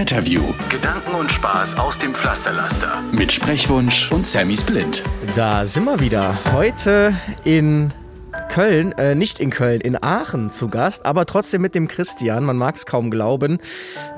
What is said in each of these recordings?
Retterview. Gedanken und Spaß aus dem Pflasterlaster. Mit Sprechwunsch und Sammy Splint. Da sind wir wieder. Heute in Köln, äh, nicht in Köln, in Aachen zu Gast, aber trotzdem mit dem Christian. Man mag es kaum glauben,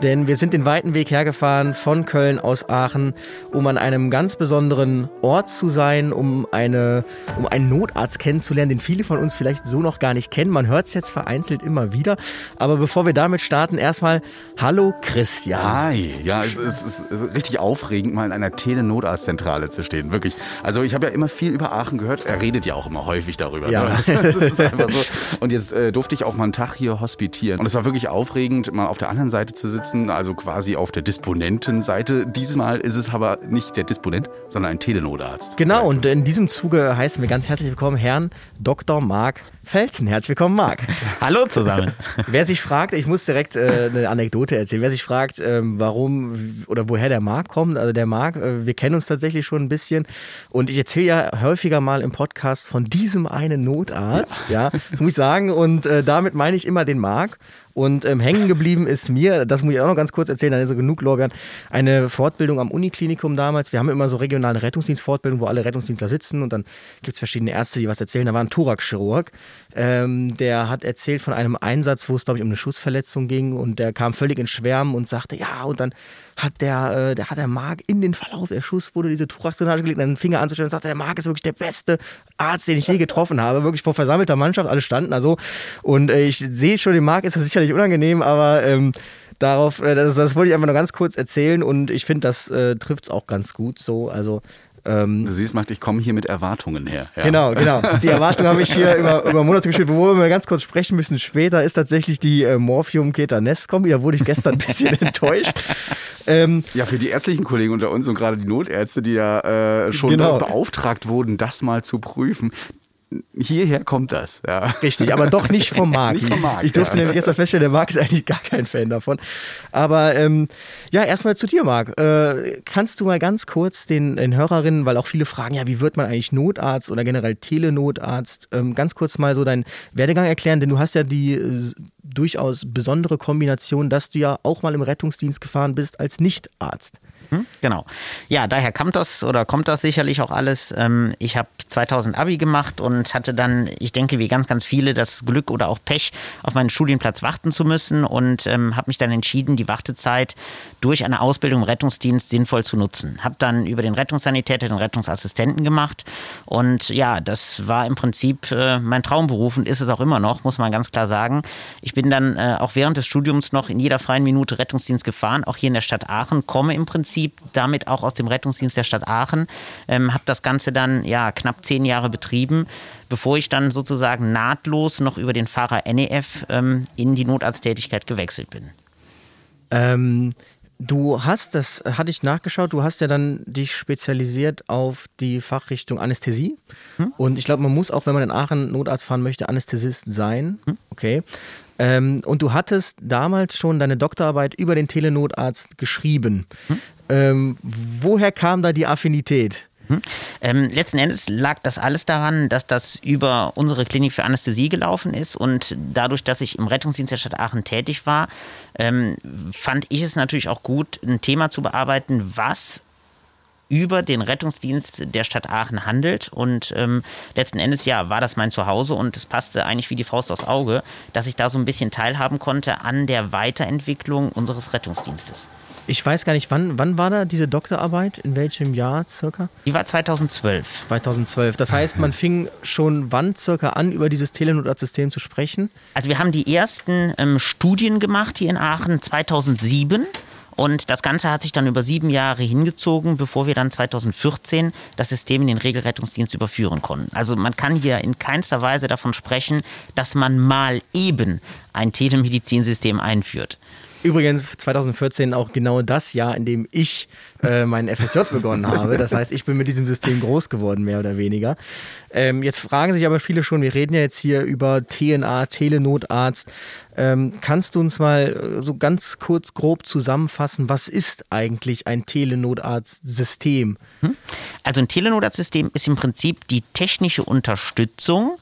denn wir sind den weiten Weg hergefahren von Köln aus Aachen, um an einem ganz besonderen Ort zu sein, um eine, um einen Notarzt kennenzulernen, den viele von uns vielleicht so noch gar nicht kennen. Man hört es jetzt vereinzelt immer wieder. Aber bevor wir damit starten, erstmal Hallo Christian. Hi, ja, es, es ist richtig aufregend, mal in einer Telenotarztzentrale zu stehen. Wirklich. Also ich habe ja immer viel über Aachen gehört. Er redet ja auch immer häufig darüber. Ja. Ne? das ist einfach so. Und jetzt äh, durfte ich auch mal einen Tag hier hospitieren. Und es war wirklich aufregend, mal auf der anderen Seite zu sitzen, also quasi auf der Disponentenseite. Dieses Mal ist es aber nicht der Disponent, sondern ein Telenotarzt. Genau, und in diesem Zuge heißen wir ganz herzlich willkommen Herrn Dr. Marc Felsen. Herzlich willkommen, Marc. Hallo zusammen. Wer sich fragt, ich muss direkt äh, eine Anekdote erzählen, wer sich fragt, ähm, warum oder woher der Marc kommt, also der Marc, äh, wir kennen uns tatsächlich schon ein bisschen und ich erzähle ja häufiger mal im Podcast von diesem einen Notarzt, ja, ja muss ich sagen und äh, damit meine ich immer den Marc und ähm, hängen geblieben ist mir, das muss ich auch noch ganz kurz erzählen, dann ist so genug Lorbeeren, eine Fortbildung am Uniklinikum damals. Wir haben immer so regionale Rettungsdienstfortbildung, wo alle Rettungsdienstler sitzen und dann gibt es verschiedene Ärzte, die was erzählen. Da war ein Thoraxchirurg, ähm, der hat erzählt von einem Einsatz, wo es, glaube ich, um eine Schussverletzung ging und der kam völlig in Schwärmen und sagte, ja, und dann hat der, äh, der hat der Marc in den Verlauf der Schuss wurde diese Thoraxdrainage gelegt, den Finger anzustellen und sagte, der Marc ist wirklich der beste Arzt, den ich je getroffen habe, wirklich vor versammelter Mannschaft, alle standen also und äh, ich sehe schon, dem Marc ist das sicherlich unangenehm, aber ähm, darauf, äh, das, das, wollte ich einfach nur ganz kurz erzählen und ich finde, das äh, trifft es auch ganz gut so, also ähm, du siehst, Macht, ich komme hier mit Erwartungen her. Ja. Genau, genau. Die Erwartung habe ich hier über, über Monate gespielt. Worüber wir ganz kurz sprechen müssen später, ist tatsächlich die äh, Morphium-Keta-Nest-Kombi. Da wurde ich gestern ein bisschen enttäuscht. Ähm, ja, für die ärztlichen Kollegen unter uns und gerade die Notärzte, die ja äh, schon genau. beauftragt wurden, das mal zu prüfen, hierher kommt das. Ja. Richtig, aber doch nicht vom Markt. nicht vom Markt ich durfte ja. nämlich gestern feststellen, der Marc ist eigentlich gar kein Fan davon. Aber ähm, ja, erstmal zu dir, Marc. Äh, kannst du mal ganz kurz den, den, Hörerinnen, weil auch viele fragen, ja, wie wird man eigentlich Notarzt oder generell Telenotarzt, ähm, ganz kurz mal so deinen Werdegang erklären, denn du hast ja die äh, durchaus besondere Kombination, dass du ja auch mal im Rettungsdienst gefahren bist als Nichtarzt. Hm, genau. Ja, daher kommt das oder kommt das sicherlich auch alles. Ähm, ich habe 2000 Abi gemacht und hatte dann, ich denke, wie ganz, ganz viele, das Glück oder auch Pech, auf meinen Studienplatz warten zu müssen und ähm, habe mich dann entschieden, die Wartezeit durch eine Ausbildung im Rettungsdienst sinnvoll zu nutzen. Habe dann über den Rettungssanitäter den Rettungsassistenten gemacht und ja, das war im Prinzip äh, mein Traumberuf und ist es auch immer noch, muss man ganz klar sagen. Ich bin dann äh, auch während des Studiums noch in jeder freien Minute Rettungsdienst gefahren, auch hier in der Stadt Aachen, komme im Prinzip damit auch aus dem Rettungsdienst der Stadt Aachen, ähm, habe das Ganze dann ja knapp zehn Jahre betrieben, bevor ich dann sozusagen nahtlos noch über den Fahrer NEF ähm, in die Notarzttätigkeit gewechselt bin. Ähm, Du hast, das hatte ich nachgeschaut, du hast ja dann dich spezialisiert auf die Fachrichtung Anästhesie. Hm? Und ich glaube, man muss auch, wenn man in Aachen Notarzt fahren möchte, Anästhesist sein. Hm? Okay. Ähm, und du hattest damals schon deine Doktorarbeit über den Telenotarzt geschrieben. Hm? Ähm, woher kam da die Affinität? Mhm. Ähm, letzten Endes lag das alles daran, dass das über unsere Klinik für Anästhesie gelaufen ist und dadurch, dass ich im Rettungsdienst der Stadt Aachen tätig war, ähm, fand ich es natürlich auch gut, ein Thema zu bearbeiten, was über den Rettungsdienst der Stadt Aachen handelt. Und ähm, letzten Endes, ja, war das mein Zuhause und es passte eigentlich wie die Faust aufs Auge, dass ich da so ein bisschen teilhaben konnte an der Weiterentwicklung unseres Rettungsdienstes. Ich weiß gar nicht, wann, wann war da diese Doktorarbeit? In welchem Jahr circa? Die war 2012. 2012. Das heißt, man fing schon wann circa an, über dieses Telenotarztsystem zu sprechen? Also wir haben die ersten ähm, Studien gemacht hier in Aachen 2007 Und das Ganze hat sich dann über sieben Jahre hingezogen, bevor wir dann 2014 das System in den Regelrettungsdienst überführen konnten. Also man kann hier in keinster Weise davon sprechen, dass man mal eben ein Telemedizinsystem einführt. Übrigens 2014 auch genau das Jahr, in dem ich äh, meinen FSJ begonnen habe. Das heißt, ich bin mit diesem System groß geworden, mehr oder weniger. Ähm, jetzt fragen sich aber viele schon, wir reden ja jetzt hier über TNA, Telenotarzt. Ähm, kannst du uns mal äh, so ganz kurz grob zusammenfassen, was ist eigentlich ein Telenotarztsystem? Hm? Also ein Telenotarztsystem ist im Prinzip die technische Unterstützung,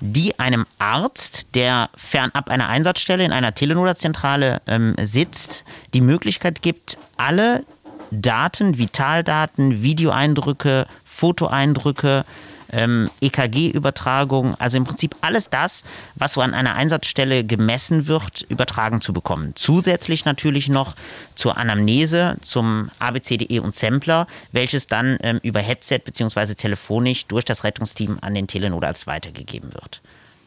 die einem Arzt, der fernab einer Einsatzstelle in einer Telenotarztzentrale ähm, sitzt, die Möglichkeit gibt, alle Daten, Vitaldaten, Videoeindrücke, Fotoeindrücke, ähm, EKG-Übertragung, also im Prinzip alles das, was so an einer Einsatzstelle gemessen wird, übertragen zu bekommen. Zusätzlich natürlich noch zur Anamnese, zum ABCDE und Sampler, welches dann ähm, über Headset bzw. telefonisch durch das Rettungsteam an den Telenotarzt weitergegeben wird.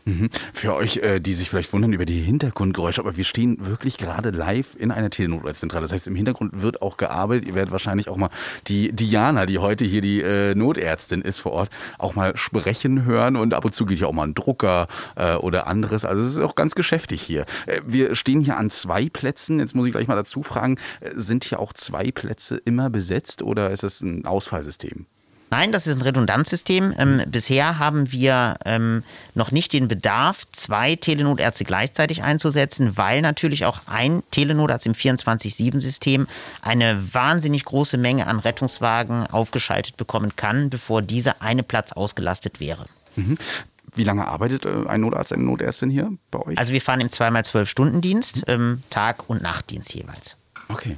Mhm. Für euch, äh, die sich vielleicht wundern über die Hintergrundgeräusche, aber wir stehen wirklich gerade live in einer Telenotzentrale. Das heißt, im Hintergrund wird auch gearbeitet. Ihr werdet wahrscheinlich auch mal die Diana, die heute hier die äh, Notärztin ist vor Ort, auch mal sprechen hören und ab und zu geht ja auch mal ein Drucker äh, oder anderes. Also es ist auch ganz geschäftig hier. wir stehen hier an zwei Plätzen. Jetzt muss ich gleich mal dazu fragen, sind hier auch zwei Plätze immer besetzt oder ist das ein Ausfallsystem? Nein, das ist ein Redundanzsystem. Ähm, bisher haben wir ähm, noch nicht den Bedarf, zwei Telenotärzte gleichzeitig einzusetzen, weil natürlich auch ein Telenotarzt im 24-7-System eine wahnsinnig große Menge an Rettungswagen aufgeschaltet bekommen kann, bevor dieser eine Platz ausgelastet wäre. Mhm. Wie lange arbeitet äh, ein Notarzt, eine Notärztin hier bei euch? Also wir fahren im 2x12-Stunden-Dienst, ähm, Tag- und Nachtdienst jeweils. Okay.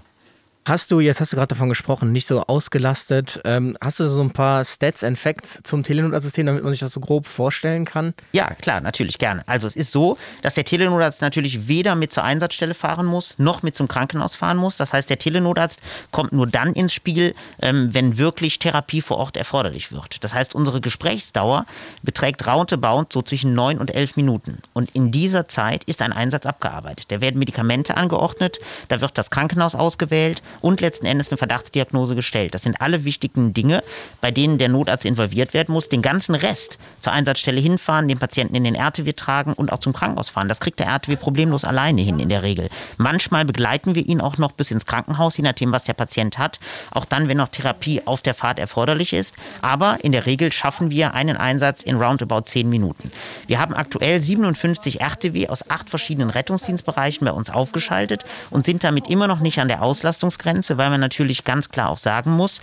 Hast du, jetzt hast du gerade davon gesprochen, nicht so ausgelastet. Ähm, hast du so ein paar Stats and Facts zum Telenotarztsystem, damit man sich das so grob vorstellen kann? Ja, klar, natürlich gerne. Also es ist so, dass der Telenotarzt natürlich weder mit zur Einsatzstelle fahren muss, noch mit zum Krankenhaus fahren muss. Das heißt, der Telenotarzt kommt nur dann ins Spiel, ähm, wenn wirklich Therapie vor Ort erforderlich wird. Das heißt, unsere Gesprächsdauer beträgt roundabout so zwischen neun und elf Minuten. Und in dieser Zeit ist ein Einsatz abgearbeitet. Da werden Medikamente angeordnet, da wird das Krankenhaus ausgewählt und letzten Endes eine Verdachtsdiagnose gestellt. Das sind alle wichtigen Dinge, bei denen der Notarzt involviert werden muss. Den ganzen Rest zur Einsatzstelle hinfahren, den Patienten in den RTW tragen und auch zum Krankenhaus fahren. Das kriegt der RTW problemlos alleine hin in der Regel. Manchmal begleiten wir ihn auch noch bis ins Krankenhaus, je nachdem, was der Patient hat. Auch dann, wenn noch Therapie auf der Fahrt erforderlich ist. Aber in der Regel schaffen wir einen Einsatz in roundabout 10 Minuten. Wir haben aktuell 57 RTW aus acht verschiedenen Rettungsdienstbereichen bei uns aufgeschaltet und sind damit immer noch nicht an der Auslastungs Ausgrenze, weil man natürlich ganz klar auch sagen muss,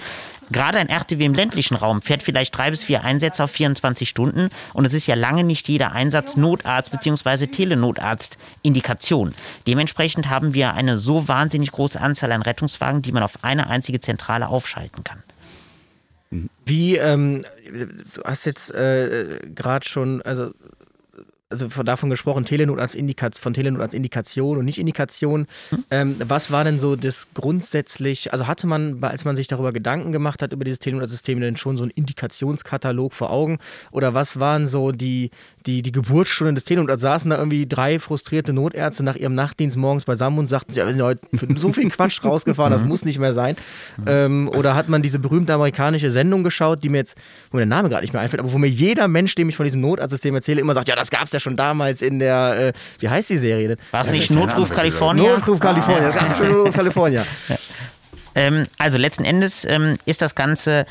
gerade ein RTW im ländlichen Raum fährt vielleicht drei bis vier Einsätze auf 24 Stunden und es ist ja lange nicht jeder Einsatz Notarzt bzw. Telenotarzt-Indikation. Dementsprechend haben wir eine so wahnsinnig große Anzahl an Rettungswagen, die man auf eine einzige Zentrale aufschalten kann. Wie, ähm, du hast jetzt äh, gerade schon, also also von, davon gesprochen, Telenot als Indikation, von Telenot als Indikation und nicht Indikation. Hm. Ähm, was war denn so das grundsätzlich, also hatte man, als man sich darüber Gedanken gemacht hat, über dieses Telenot-System, denn schon so einen Indikationskatalog vor Augen? Oder was waren so die, die, die Geburtsstunden des Telenot? Also saßen da irgendwie drei frustrierte Notärzte nach ihrem Nachtdienst morgens beisammen und sagten, ja, wir sind heute so viel Quatsch rausgefahren, das mhm. muss nicht mehr sein. Ähm, oder hat man diese berühmte amerikanische Sendung geschaut, die mir jetzt, wo mir der Name gerade nicht mehr einfällt, aber wo mir jeder Mensch, dem ich von diesem Notarztsystem erzähle, immer sagt, ja, das gab's ja ja schon damals in der, äh, wie heißt die Serie denn? War es nicht Notruf Kalifornien? Notruf Kalifornien, das ist Notruf Kalifornien. Ja. Ähm, also letzten Endes ähm, ist das Ganze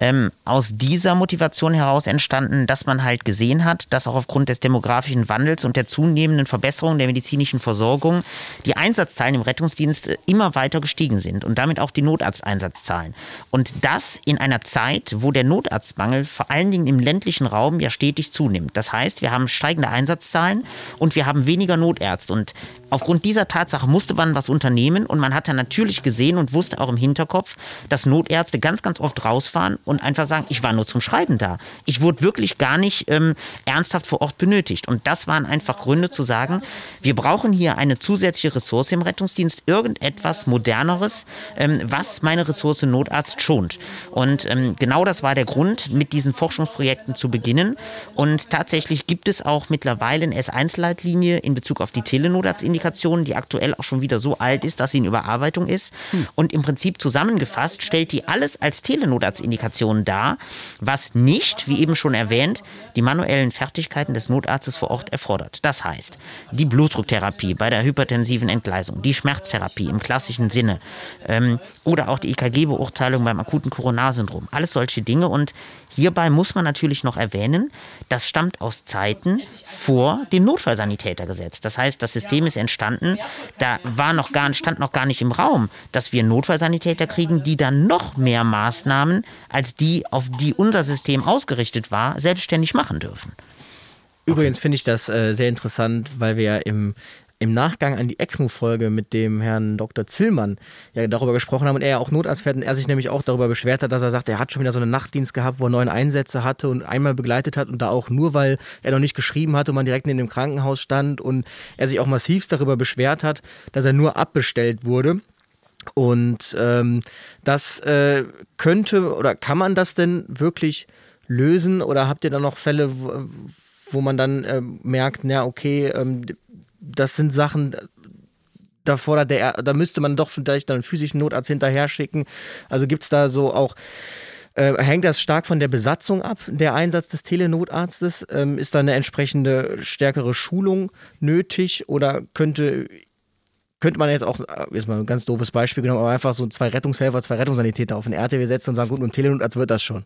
ähm, aus dieser Motivation heraus entstanden, dass man halt gesehen hat, dass auch aufgrund des demografischen Wandels und der zunehmenden Verbesserung der medizinischen Versorgung die Einsatzzahlen im Rettungsdienst äh, immer weiter gestiegen sind und damit auch die Notarzteinsatzzahlen. Und das in einer Zeit, wo der Notarztmangel vor allen Dingen im ländlichen Raum ja stetig zunimmt. Das heißt, wir haben steigende Einsatzzahlen und wir haben weniger Notärzte. Und aufgrund dieser Tatsache musste man was unternehmen und man hat dann natürlich gesehen und wusste auch im Hinterkopf, dass Notärzte ganz, ganz oft rausfahren und einfach sagen, ich war nur zum Schreiben da. Ich wurde wirklich gar nicht ähm, ernsthaft vor Ort benötigt. Und das waren einfach Gründe zu sagen, wir brauchen hier eine zusätzliche Ressource im Rettungsdienst, irgendetwas Moderneres, ähm, was meine Ressource Notarzt schont. Und ähm, genau das war der Grund, mit diesen Forschungsprojekten zu beginnen. Und tatsächlich gibt es auch mittlerweile eine S1-Leitlinie in Bezug auf die Telenotarztindikation Indikation, die aktuell auch schon wieder so alt ist, dass sie in Überarbeitung ist. Hm. Und im Prinzip zusammengefasst stellt die alles als Telenotarztindikation dar, was nicht, wie eben schon erwähnt, die manuellen Fertigkeiten des Notarztes vor Ort erfordert. Das heißt, die Blutdrucktherapie bei der hypertensiven Entgleisung, die Schmerztherapie im klassischen Sinne ähm, oder auch die EKG-Beurteilung beim akuten Coronarsyndrom. Alles solche Dinge und Hierbei muss man natürlich noch erwähnen, das stammt aus Zeiten vor dem Notfallsanitätergesetz. Das heißt, das System ist entstanden, da war noch gar, stand noch gar nicht im Raum, dass wir Notfallsanitäter kriegen, die dann noch mehr Maßnahmen als die, auf die unser System ausgerichtet war, selbstständig machen dürfen. Übrigens finde ich das äh, sehr interessant, weil wir ja im im Nachgang an die ECMO-Folge mit dem Herrn Dr. Zillmann ja darüber gesprochen haben und er ja auch Notarzt fährt und er sich nämlich auch darüber beschwert hat, dass er sagt, er hat schon wieder so einen Nachtdienst gehabt, wo er neun Einsätze hatte und einmal begleitet hat und da auch nur, weil er noch nicht geschrieben hatte und man direkt in dem Krankenhaus stand und er sich auch massivst darüber beschwert hat, dass er nur abbestellt wurde. Und ähm, das äh, könnte oder kann man das denn wirklich lösen oder habt ihr da noch Fälle, wo, man dann äh, merkt, na okay, ähm, das sind Sachen, da fordert der, da müsste man doch vielleicht dann einen physischen Notarzt hinterher schicken. Also gibt es da so auch, äh, hängt das stark von der Besatzung ab, der Einsatz des Telenotarztes? Ähm, ist da eine entsprechende stärkere Schulung nötig oder könnte könnte man jetzt auch, äh, jetzt mal ein ganz doofes Beispiel genommen, aber einfach so zwei Rettungshelfer, zwei Rettungssanitäter auf den RTW setzen und sagen, gut, mit dem Telenotarzt wird das schon.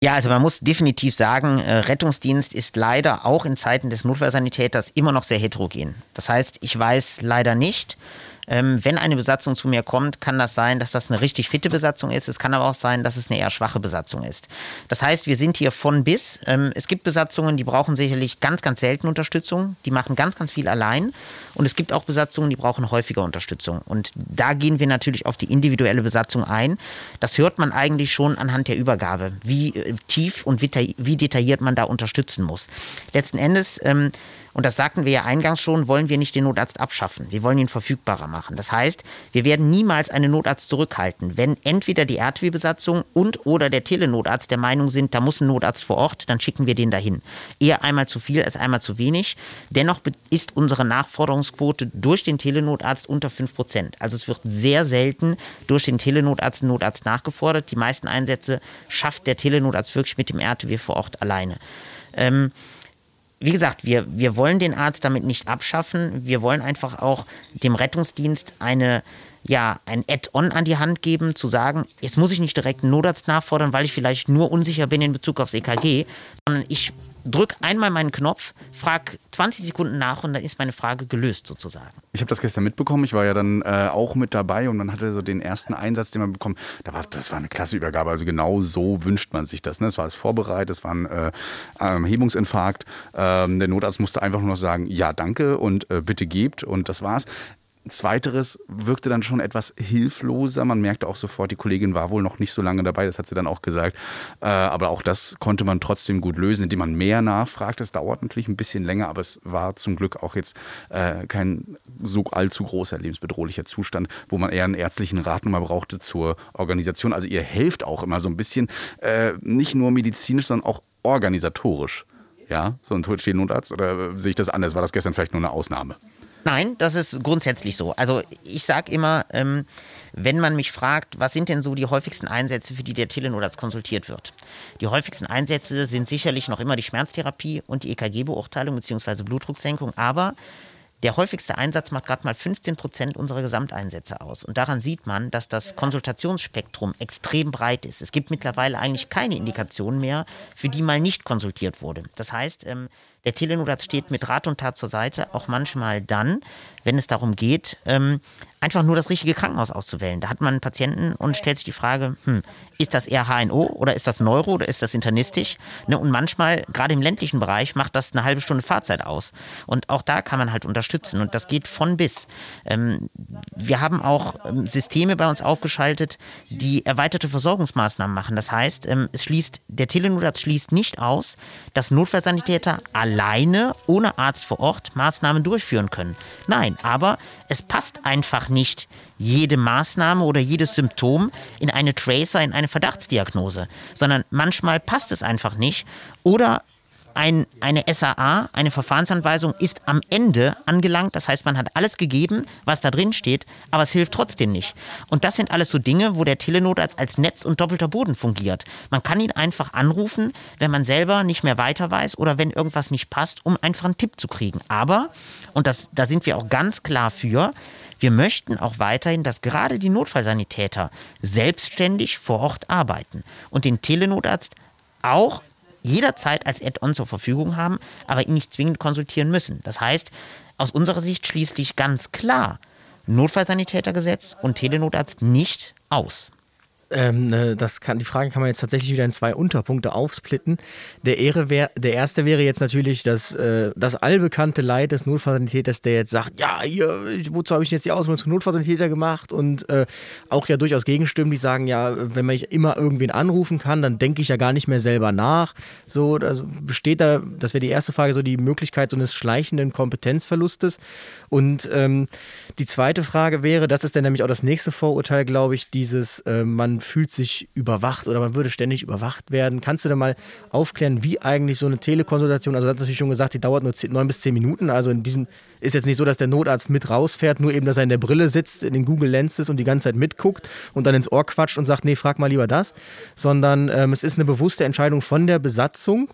Ja, also man muss definitiv sagen, äh, Rettungsdienst ist leider auch in Zeiten des Notfallsanitäters immer noch sehr heterogen. Das heißt, ich weiß leider nicht, ähm, wenn eine Besatzung zu mir kommt, kann das sein, dass das eine richtig fitte Besatzung ist. Es kann aber auch sein, dass es eine eher schwache Besatzung ist. Das heißt, wir sind hier von bis. Ähm, es gibt Besatzungen, die brauchen sicherlich ganz, ganz selten Unterstützung. Die machen ganz, ganz viel allein. Und es gibt auch Besatzungen, die brauchen häufiger Unterstützung. Und da gehen wir natürlich auf die individuelle Besatzung ein. Das hört man eigentlich schon anhand der Übergabe, wie äh, tief und wie detailliert man da unterstützen muss. Letzten Endes ähm, und das sagten wir ja eingangs schon, wollen wir nicht den Notarzt abschaffen. Wir wollen ihn verfügbarer machen. Das heißt, wir werden niemals einen Notarzt zurückhalten, wenn entweder die RTW-Besatzung und oder der Telenotarzt der Meinung sind, da muss ein Notarzt vor Ort, dann schicken wir den dahin. Eher einmal zu viel als einmal zu wenig. Dennoch ist unsere Nachforderungsquote durch den Telenotarzt unter 5 Prozent. Also es wird sehr selten durch den Telenotarzt Notarzt nachgefordert. Die meisten Einsätze schafft der Telenotarzt wirklich mit dem RTW vor Ort alleine. Ähm, wie gesagt, wir, wir wollen den Arzt damit nicht abschaffen. Wir wollen einfach auch dem Rettungsdienst eine, ja, ein Add-on an die Hand geben, zu sagen, jetzt muss ich nicht direkt einen Notarzt nachfordern, weil ich vielleicht nur unsicher bin in Bezug aufs EKG, sondern ich drück einmal meinen Knopf, frag 20 Sekunden nach und dann ist meine Frage gelöst sozusagen. Ich habe das gestern mitbekommen. Ich war ja dann äh, auch mit dabei und man hatte so den ersten Einsatz, den man bekommen. Da war, das war eine klasse Übergabe. Also genau so wünscht man sich das. Ne? Es war es vorbereitet, es war ein äh, Hebungsinfarkt. Ähm, der Notarzt musste einfach nur noch sagen, ja, danke und äh, bitte gebt und das war's. Zweiteres wirkte dann schon etwas hilfloser. Man merkte auch sofort, die Kollegin war wohl noch nicht so lange dabei, das hat sie dann auch gesagt. Äh, aber auch das konnte man trotzdem gut lösen, indem man mehr nachfragt. Es dauert natürlich ein bisschen länger, aber es war zum Glück auch jetzt äh, kein so allzu großer lebensbedrohlicher Zustand, wo man eher einen ärztlichen Rat nochmal brauchte zur Organisation. Also ihr helft auch immer so ein bisschen, äh, nicht nur medizinisch, sondern auch organisatorisch. Ja, so ein Notarzt oder sehe ich das anders? War das gestern vielleicht nur eine Ausnahme? Nein, das ist grundsätzlich so. Also ich sage immer, ähm, wenn man mich fragt, was sind denn so die häufigsten Einsätze, für die der Telenotarzt konsultiert wird? Die häufigsten Einsätze sind sicherlich noch immer die Schmerztherapie und die EKG-Beurteilung bzw. Blutdrucksenkung, aber der häufigste Einsatz macht gerade mal 15 Prozent unserer Gesamteinsätze aus. Und daran sieht man, dass das Konsultationsspektrum extrem breit ist. Es gibt mittlerweile eigentlich keine Indikation mehr, für die mal nicht konsultiert wurde. Das heißt, ähm, der Telenotarzt steht mit Rat und Tat zur Seite, auch manchmal dann, wenn es darum geht, ähm, einfach nur das richtige Krankenhaus auszuwählen. Da hat man einen Patienten und stellt sich die Frage, hm, ist das eher HNO oder ist das Neuro oder ist das internistisch? Ne, und manchmal, gerade im ländlichen Bereich, macht das eine halbe Stunde Fahrzeit aus. Und auch da kann man halt unterstützen und das geht von bis. Ähm, wir haben auch ähm, Systeme bei uns aufgeschaltet, die erweiterte Versorgungsmaßnahmen machen. Das heißt, ähm, es schließt, der Telenotarzt schließt nicht aus, dass Notfallsanitäter alleine, ohne Arzt vor Ort, Maßnahmen durchführen können. Nein, aber es passt einfach nicht jede Maßnahme oder jedes Symptom in eine Tracer, in eine Verdachtsdiagnose, sondern manchmal passt es einfach nicht. Oder ein, eine SAA, eine Verfahrensanweisung, ist am Ende angelangt. Das heißt, man hat alles gegeben, was da drin steht, aber es hilft trotzdem nicht. Und das sind alles so Dinge, wo der Telenotarzt als Netz und doppelter Boden fungiert. Man kann ihn einfach anrufen, wenn man selber nicht mehr weiter weiß oder wenn irgendwas nicht passt, um einfach einen Tipp zu kriegen. Aber, und das, da sind wir auch ganz klar für, wir möchten auch weiterhin, dass gerade die Notfallsanitäter selbstständig vor Ort arbeiten und den Telenotarzt auch jederzeit als Add-on zur Verfügung haben, aber ihn nicht zwingend konsultieren müssen. Das heißt, aus unserer Sicht schließlich ganz klar Notfallsanitätergesetz und Telenotarzt nicht aus. Ähm, ne, das kann, die Frage kann man jetzt tatsächlich wieder in zwei Unterpunkte aufsplitten. Der, Ehre wär, der erste wäre jetzt natürlich das, äh, das allbekannte Leid des Notfallsanitäters, der jetzt sagt, ja, hier, wozu habe ich jetzt die Ausbildung zum Notfallsanitäter gemacht? Und äh, auch ja durchaus Gegenstimmen, die sagen, ja, wenn man immer irgendwen anrufen kann, dann denke ich ja gar nicht mehr selber nach. So, also besteht da, das wäre die erste Frage, so die Möglichkeit so eines schleichenden Kompetenzverlustes. Und ähm, die zweite Frage wäre, das ist dann nämlich auch das nächste Vorurteil, glaube ich, dieses, äh, man fühlt sich überwacht oder man würde ständig überwacht werden. Kannst du da mal aufklären, wie eigentlich so eine Telekonsultation, also du hast natürlich schon gesagt, die dauert nur neun bis zehn Minuten, also in diesem ist jetzt nicht so, dass der Notarzt mit rausfährt, nur eben, dass er in der Brille sitzt, in den Google Lenses und die ganze Zeit mitguckt und dann ins Ohr quatscht und sagt, nee, frag mal lieber das, sondern ähm, es ist eine bewusste Entscheidung von der Besatzung,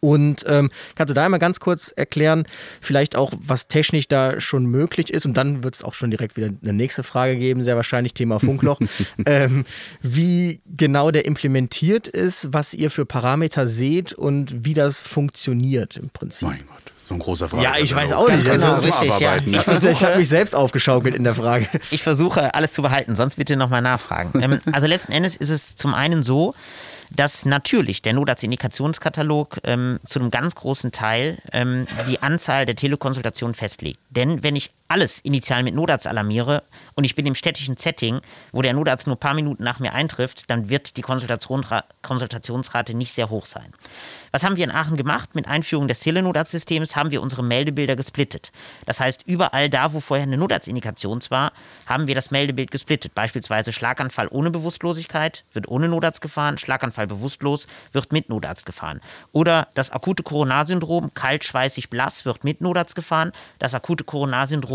und ähm, kannst du da einmal ganz kurz erklären, vielleicht auch, was technisch da schon möglich ist? Und dann wird es auch schon direkt wieder eine nächste Frage geben, sehr wahrscheinlich Thema Funkloch. ähm, wie genau der implementiert ist, was ihr für Parameter seht und wie das funktioniert im Prinzip. Mein Gott. So ein großer Frage. Ja, ich weiß auch nicht. Ganz Also, genau, richtig, ja. ich versuche, ich habe mich selbst aufgeschaukelt in der Frage. Ich versuche alles zu behalten, sonst bitte nochmal nachfragen. Ähm, also letzten Endes ist es zum einen so, dass natürlich der Notarzt-Indikationskatalog ähm, zu einem ganz großen Teil ähm, die Anzahl der Telekonsultationen festlegt. Denn wenn ich alles initial mit Notarzt alarmiere und ich bin im städtischen Setting, wo der Notarzt nur ein paar Minuten nach mir eintrifft, dann wird die Konsultationsra Konsultationsrate nicht sehr hoch sein. Was haben wir in Aachen gemacht? Mit Einführung des Telenotarztsystems haben wir unsere Meldebilder gesplittet. Das heißt, überall da, wo vorher eine Notarztindikation war, haben wir das Meldebild gesplittet. Beispielsweise Schlaganfall ohne Bewusstlosigkeit wird ohne Notarzt gefahren, Schlaganfall bewusstlos wird mit Notarzt gefahren. Oder das akute Koronarsyndrom, kalt, schweißig, blass, wird mit Notarzt gefahren. Das akute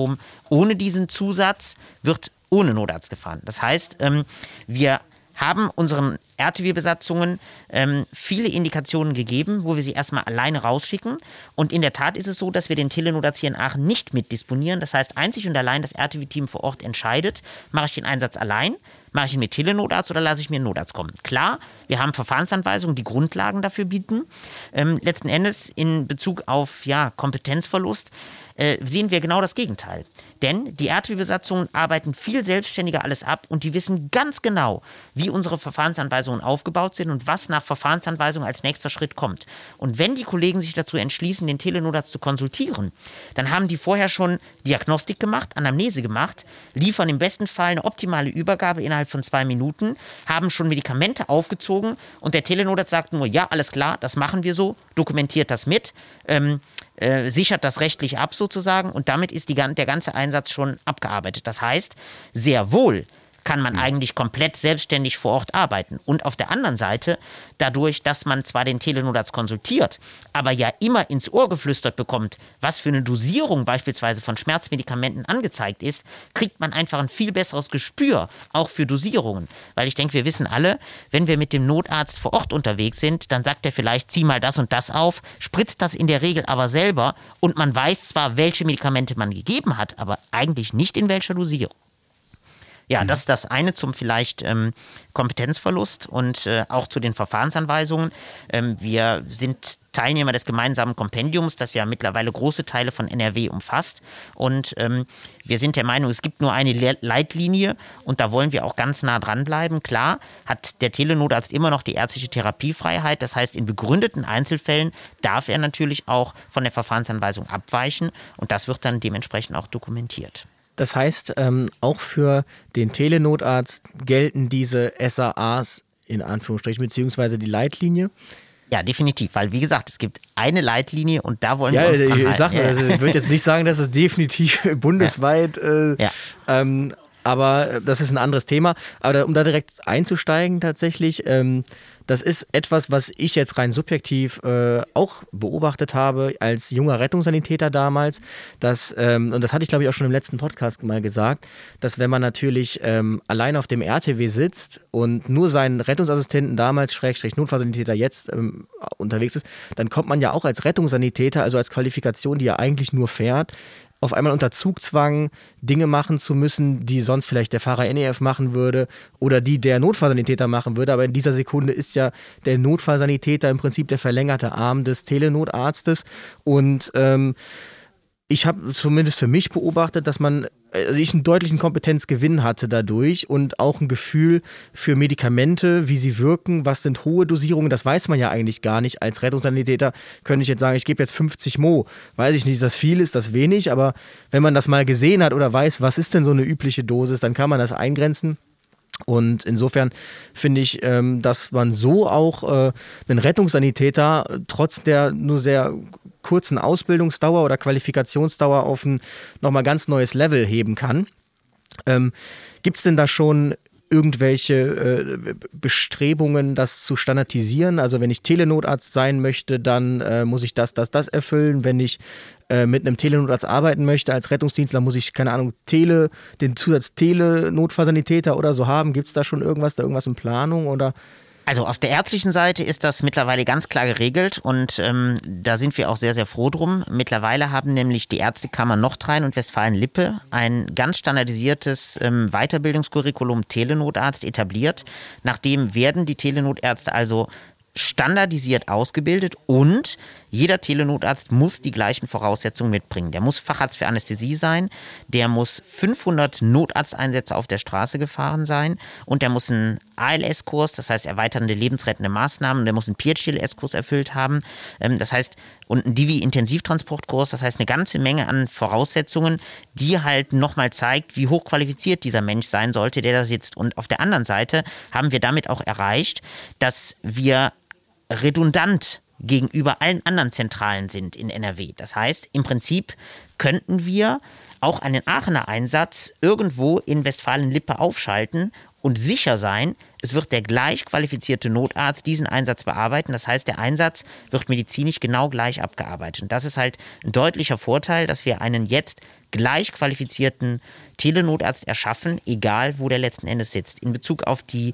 Koronarsyndrom ohne diesen Zusatz wird ohne Notarzt gefahren. Das heißt, ähm, wir haben unseren RTW-Besatzungen ähm, viele Indikationen gegeben, wo wir sie erstmal alleine rausschicken. Und in der Tat ist es so, dass wir den Telenotarzt hier in Aachen nicht mitdisponieren. Das heißt, einzig und allein das RTW-Team vor Ort entscheidet, mache ich den Einsatz allein, mache ich ihn mit Telenotarzt oder lasse ich mir einen Notarzt kommen. Klar, wir haben Verfahrensanweisungen, die Grundlagen dafür bieten. Ähm, letzten Endes in Bezug auf ja, Kompetenzverlust äh, sehen wir genau das Gegenteil. Denn die RTW-Besatzungen arbeiten viel selbstständiger alles ab und die wissen ganz genau, wie unsere Verfahrensanweisungen aufgebaut sind und was nach Verfahrensanweisung als nächster Schritt kommt. Und wenn die Kollegen sich dazu entschließen, den Telenotarzt zu konsultieren, dann haben die vorher schon Diagnostik gemacht, Anamnese gemacht, liefern im besten Fall eine optimale Übergabe innerhalb von zwei Minuten, haben schon Medikamente aufgezogen und der Telenotarzt sagt nur, ja, alles klar, das machen wir so, dokumentiert das mit. Ähm, äh, sichert das rechtlich ab sozusagen und damit ist die, der ganze Einsatz schon abgearbeitet. Das heißt, sehr wohl kann man eigentlich komplett selbstständig vor Ort arbeiten. Und auf der anderen Seite, dadurch, dass man zwar den Telenotarzt konsultiert, aber ja immer ins Ohr geflüstert bekommt, was für eine Dosierung beispielsweise von Schmerzmedikamenten angezeigt ist, kriegt man einfach ein viel besseres Gespür, auch für Dosierungen. Weil ich denke, wir wissen alle, wenn wir mit dem Notarzt vor Ort unterwegs sind, dann sagt er vielleicht, zieh mal das und das auf, spritzt das in der Regel aber selber und man weiß zwar, welche Medikamente man gegeben hat, aber eigentlich nicht in welcher Dosierung. Ja, das ist das eine zum vielleicht ähm, Kompetenzverlust und äh, auch zu den Verfahrensanweisungen. Ähm, wir sind Teilnehmer des gemeinsamen Kompendiums, das ja mittlerweile große Teile von NRW umfasst. Und ähm, wir sind der Meinung, es gibt nur eine Le Leitlinie und da wollen wir auch ganz nah dranbleiben. Klar hat der Telenotarzt immer noch die ärztliche Therapiefreiheit. Das heißt, in begründeten Einzelfällen darf er natürlich auch von der Verfahrensanweisung abweichen und das wird dann dementsprechend auch dokumentiert. Das heißt, ähm, auch für den Telenotarzt gelten diese SAAs in Anführungsstrichen, beziehungsweise die Leitlinie. Ja, definitiv, weil wie gesagt, es gibt eine Leitlinie und da wollen ja, wir uns ich, dran ich halten. sag Ja. also ich würde jetzt nicht sagen, dass es definitiv bundesweit äh, Ja. ähm, aber äh, das ist ein anderes Thema. Aber um da direkt einzusteigen tatsächlich, ähm, das ist etwas, was ich jetzt rein subjektiv äh, auch beobachtet habe als junger Rettungssanitäter damals. Dass, ähm, und das hatte ich glaube ich auch schon im letzten Podcast mal gesagt, dass wenn man natürlich ähm, allein auf dem RTW sitzt und nur seinen Rettungsassistenten damals, Schrägstrich Notfallsanitäter jetzt ähm, unterwegs ist, dann kommt man ja auch als Rettungssanitäter, also als Qualifikation, die ja eigentlich nur fährt, auf einmal unter Zugzwang Dinge machen zu müssen, die sonst vielleicht der Fahrer NEF machen würde oder die der Notfallsanitäter machen würde. Aber in dieser Sekunde ist ja der Notfallsanitäter im Prinzip der verlängerte Arm des Telenotarztes. Und ähm, ich habe zumindest für mich beobachtet, dass man also ich einen deutlichen Kompetenzgewinn hatte dadurch und auch ein Gefühl für Medikamente, wie sie wirken, was sind hohe Dosierungen, das weiß man ja eigentlich gar nicht. Als Rettungssanitäter könnte ich jetzt sagen, ich gebe jetzt 50 Mo. Weiß ich nicht, ist das viel, ist das wenig, aber wenn man das mal gesehen hat oder weiß, was ist denn so eine übliche Dosis, dann kann man das eingrenzen. Und insofern finde ich, ähm, dass man so auch äh, einen Rettungssanitäter trotz der nur sehr kurzen Ausbildungsdauer oder Qualifikationsdauer auf ein nochmal ganz neues Level heben kann. Ähm, Gibt es denn da schon irgendwelche äh, Bestrebungen, das zu standardisieren? Also wenn ich Telenotarzt sein möchte, dann äh, muss ich das, das, das erfüllen. Wenn ich äh, mit einem Telenotarzt arbeiten möchte als Rettungsdienstler, muss ich, keine Ahnung, Tele, den Zusatz Tele-Notfallsanitäter oder so haben. Gibt es da schon irgendwas, da irgendwas in Planung oder also auf der ärztlichen Seite ist das mittlerweile ganz klar geregelt und ähm, da sind wir auch sehr, sehr froh drum. Mittlerweile haben nämlich die Ärztekammer Nordrhein und Westfalen-Lippe ein ganz standardisiertes ähm, Weiterbildungskurriculum Telenotarzt etabliert. Nachdem werden die Telenotärzte also standardisiert ausgebildet und jeder Telenotarzt muss die gleichen Voraussetzungen mitbringen. Der muss Facharzt für Anästhesie sein, der muss 500 Notarzteinsätze auf der Straße gefahren sein und der muss einen ALS-Kurs, das heißt erweiternde lebensrettende Maßnahmen, der muss einen PHLS-Kurs erfüllt haben, ähm, das heißt und einen Divi-Intensivtransportkurs, das heißt eine ganze Menge an Voraussetzungen, die halt nochmal zeigt, wie hochqualifiziert dieser Mensch sein sollte, der da sitzt. Und auf der anderen Seite haben wir damit auch erreicht, dass wir redundant gegenüber allen anderen Zentralen sind in NRW. Das heißt, im Prinzip könnten wir auch einen Aachener Einsatz irgendwo in Westfalen-Lippe aufschalten und sicher sein, es wird der gleich qualifizierte Notarzt diesen Einsatz bearbeiten. Das heißt, der Einsatz wird medizinisch genau gleich abgearbeitet. Und das ist halt ein deutlicher Vorteil, dass wir einen jetzt gleich qualifizierten Telenotarzt erschaffen, egal wo der letzten Endes sitzt. In Bezug auf die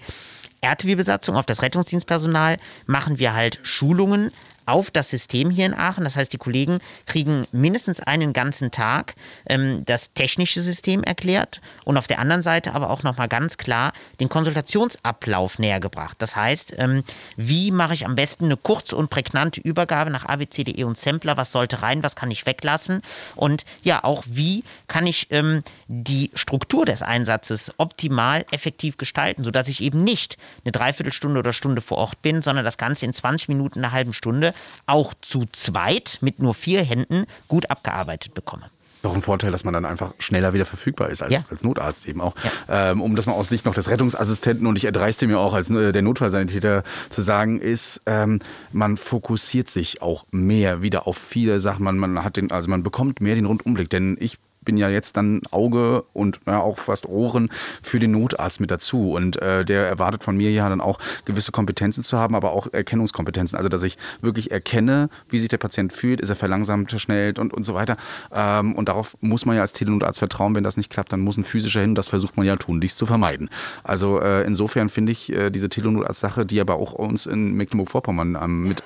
RTW-Besatzung, auf das Rettungsdienstpersonal machen wir halt Schulungen auf das System hier in Aachen. Das heißt, die Kollegen kriegen mindestens einen ganzen Tag ähm, das technische System erklärt und auf der anderen Seite aber auch nochmal ganz klar den Konsultationsablauf näher gebracht. Das heißt, ähm, wie mache ich am besten eine kurze und prägnante Übergabe nach AWCDE und Sampler? Was sollte rein, was kann ich weglassen? Und ja, auch wie kann ich ähm, die Struktur des Einsatzes optimal effektiv gestalten, sodass ich eben nicht eine Dreiviertelstunde oder Stunde vor Ort bin, sondern das Ganze in 20 Minuten, einer halben Stunde auch zu zweit mit nur vier Händen gut abgearbeitet bekomme. Doch ein Vorteil, dass man dann einfach schneller wieder verfügbar ist als, ja. als Notarzt eben auch. Ja. Ähm, um das mal aus Sicht noch des Rettungsassistenten und ich erdreiste mir auch als äh, der Notfallsanitäter zu sagen, ist, ähm, man fokussiert sich auch mehr wieder auf viele Sachen. Man, man hat den, also man bekommt mehr den Rundumblick. Denn ich bin ja jetzt dann Auge und ja, auch fast Ohren für den Notarzt mit dazu. Und äh, der erwartet von mir ja dann auch gewisse Kompetenzen zu haben, aber auch Erkennungskompetenzen. Also dass ich wirklich erkenne, wie sich der Patient fühlt, ist er verlangsamt, verschnellt und, und so weiter. Ähm, und darauf muss man ja als Telenotarzt vertrauen. Wenn das nicht klappt, dann muss ein physischer hin. Das versucht man ja tun, dies zu vermeiden. Also äh, insofern finde ich äh, diese Telenotarzt-Sache, die aber auch uns in Mecklenburg-Vorpommern ähm, mit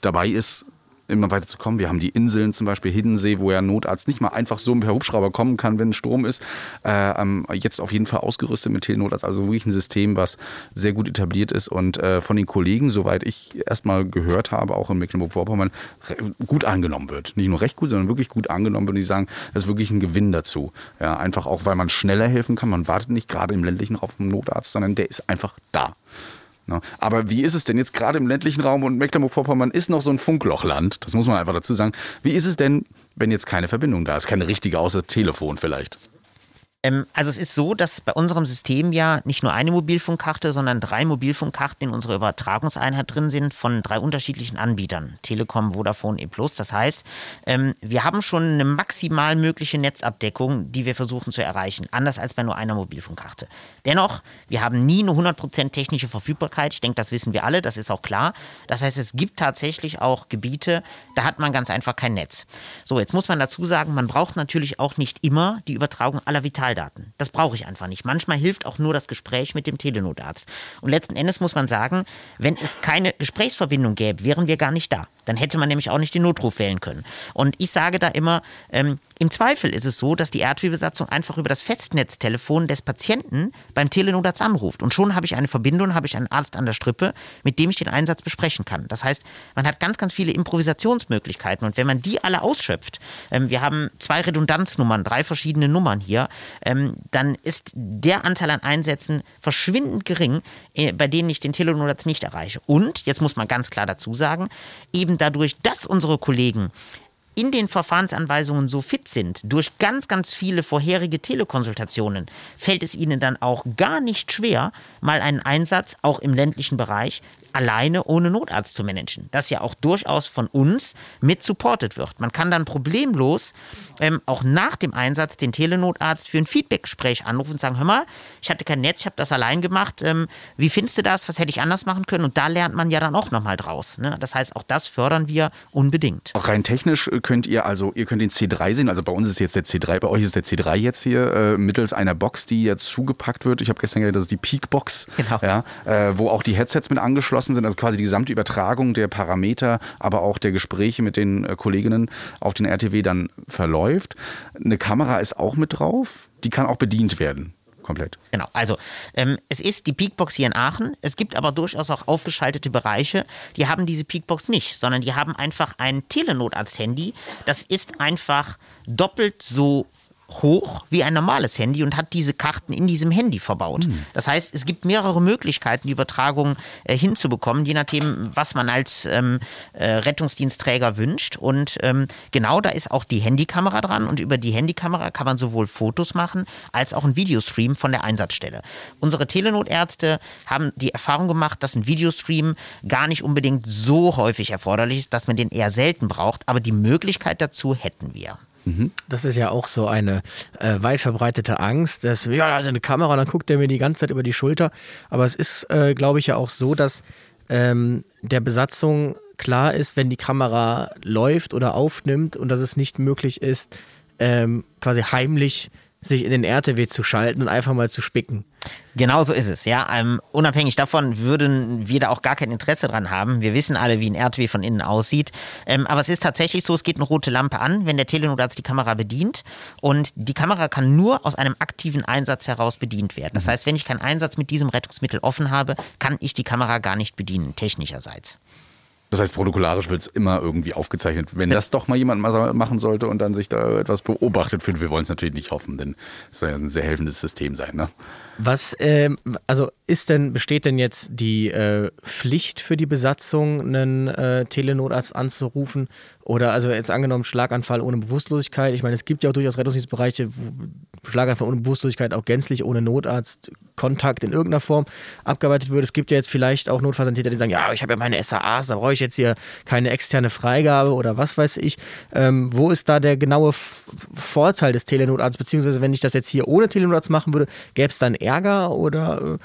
dabei ist, immer weiter zu kommen. Wir haben die Inseln, zum Beispiel Hiddensee, wo ja Notarzt nicht mal einfach so per Hubschrauber kommen kann, wenn Sturm ist. Äh, ähm, jetzt auf jeden Fall ausgerüstet mit Telenotarzt. Also wirklich ein System, was sehr gut etabliert ist und äh, von den Kollegen, soweit ich erstmal gehört habe, auch in Mecklenburg-Vorpommern, gut angenommen wird. Nicht nur recht gut, sondern wirklich gut angenommen wird. Und die sagen, das ist wirklich ein Gewinn dazu. Ja, einfach auch, weil man schneller helfen kann. Man wartet nicht gerade im ländlichen Raum auf einen Notarzt, sondern der ist einfach da. Ne? Aber wie ist es denn jetzt gerade im ländlichen Raum und Mecklenburg-Vorpommern ist noch so ein Funklochland, das muss man einfach dazu sagen. Wie ist es denn, wenn jetzt keine Verbindung da ist, keine richtige außer Telefon vielleicht? Ähm, also es ist so, dass bei unserem System ja nicht nur eine Mobilfunkkarte, sondern drei Mobilfunkkarten in unserer Übertragungseinheit drin sind von drei unterschiedlichen Anbietern. Telekom, Vodafone, E+. Das heißt, ähm, wir haben schon eine maximal mögliche Netzabdeckung, die wir versuchen zu erreichen. Anders als bei nur einer Mobilfunkkarte. Dennoch, wir haben nie eine 100% technische Verfügbarkeit. Ich denke, das wissen wir alle, das ist auch klar. Das heißt, es gibt tatsächlich auch Gebiete, da hat man ganz einfach kein Netz. So, jetzt muss man dazu sagen, man braucht natürlich auch nicht immer die Übertragung aller Vitaldaten. Das brauche ich einfach nicht. Manchmal hilft auch nur das Gespräch mit dem Telenotarzt. Und letzten Endes muss man sagen, wenn es keine Gesprächsverbindung gäbe, wären wir gar nicht da. Dann hätte man nämlich auch nicht den Notruf wählen können. Und ich sage da immer, ähm, im Zweifel ist es so, dass die RTW-Besatzung einfach über das Festnetztelefon des Patienten beim Telenotarzt anruft. Und schon habe ich eine Verbindung, habe ich einen Arzt an der Strippe, mit dem ich den Einsatz besprechen kann. Das heißt, man hat ganz, ganz viele Improvisationsmöglichkeiten. Und wenn man die alle ausschöpft, ähm, wir haben zwei Redundanznummern, drei verschiedene Nummern hier, ähm, dann ist der Anteil an Einsätzen verschwindend gering, äh, bei denen ich den Telenotarzt nicht erreiche. Und, jetzt muss man ganz klar dazu sagen, eben dadurch, dass unsere Kollegen in den Verfahrensanweisungen so fit sind, durch ganz, ganz viele vorherige Telekonsultationen, fällt es ihnen dann auch gar nicht schwer, mal einen Einsatz auch im ländlichen Bereich alleine ohne Notarzt zu managen. Das ja auch durchaus von uns mit supported wird. Man kann dann problemlos ähm, auch nach dem Einsatz den Telenotarzt für ein Feedbackgespräch anrufen und sagen, hör mal, ich hatte kein Netz, ich habe das allein gemacht. Ähm, wie findest du das? Was hätte ich anders machen können? Und da lernt man ja dann auch nochmal draus. Ne? Das heißt, auch das fördern wir unbedingt. Auch rein technisch könnt ihr also, ihr könnt den C3 sehen. Also bei uns ist jetzt der C3, bei euch ist der C3 jetzt hier äh, mittels einer Box, die jetzt zugepackt wird. Ich habe gestern gesagt, das ist die Peak-Box, Genau. ja, äh, wo auch die Headsets mit angeschlossen sind. Also quasi die gesamte Übertragung der Parameter, aber auch der Gespräche mit den äh, Kolleginnen auf den RTW dann verläuft. Eine Kamera ist auch mit drauf. Die kann auch bedient werden. Komplett. Genau, also ähm, es ist die Peakbox hier in Aachen. Es gibt aber durchaus auch aufgeschaltete Bereiche, die haben diese Peakbox nicht, sondern die haben einfach ein Telenotarzt-Handy. Das ist einfach doppelt so hoch wie ein normales Handy und hat diese Karten in diesem Handy verbaut. Das heißt, es gibt mehrere Möglichkeiten, die Übertragung äh, hinzubekommen, je nachdem, was man als ähm, äh, Rettungsdienstträger wünscht. Und ähm, genau da ist auch die Handykamera dran und über die Handykamera kann man sowohl Fotos machen als auch einen Videostream von der Einsatzstelle. Unsere Telenotärzte haben die Erfahrung gemacht, dass ein Videostream gar nicht unbedingt so häufig erforderlich ist, dass man den eher selten braucht, aber die Möglichkeit dazu hätten wir. Das ist ja auch so eine äh, weit verbreitete Angst, dass, ja, da ist eine Kamera, dann guckt er mir die ganze Zeit über die Schulter. Aber es ist, äh, glaube ich, ja auch so, dass ähm, der Besatzung klar ist, wenn die Kamera läuft oder aufnimmt und dass es nicht möglich ist, ähm, quasi heimlich sich in den RTW zu schalten und einfach mal zu spicken. Genau so ist es, ja. Ähm, unabhängig davon würden wir da auch gar kein Interesse dran haben. Wir wissen alle, wie ein RTW von innen aussieht. Ähm, aber es ist tatsächlich so, es geht eine rote Lampe an, wenn der Telenotarzt die Kamera bedient. Und die Kamera kann nur aus einem aktiven Einsatz heraus bedient werden. Das heißt, wenn ich keinen Einsatz mit diesem Rettungsmittel offen habe, kann ich die Kamera gar nicht bedienen, technischerseits. Das heißt, protokollarisch wird es immer irgendwie aufgezeichnet. Wenn das doch mal jemand mal machen sollte und dann sich da etwas beobachtet fühlt, wir wollen es natürlich nicht hoffen, denn es soll ja ein sehr helfendes System sein. Ne? Was, ähm, also ist denn, besteht denn jetzt die äh, Pflicht für die Besatzung, einen äh, Telenotarzt anzurufen? Oder also jetzt angenommen Schlaganfall ohne Bewusstlosigkeit. Ich meine, es gibt ja auch durchaus Rettungsdienstbereiche, wo Schlaganfall ohne Bewusstlosigkeit auch gänzlich ohne Notarztkontakt in irgendeiner Form abgearbeitet wird. Es gibt ja jetzt vielleicht auch Notfallsanitäter, die sagen, ja, ich habe ja meine SAAs, da brauche ich jetzt hier keine externe Freigabe oder was weiß ich. Ähm, wo ist da der genaue Vorteil des Telenotarztes? Beziehungsweise wenn ich das jetzt hier ohne Telenotarzt machen würde, gäbe es dann Ärger oder... Äh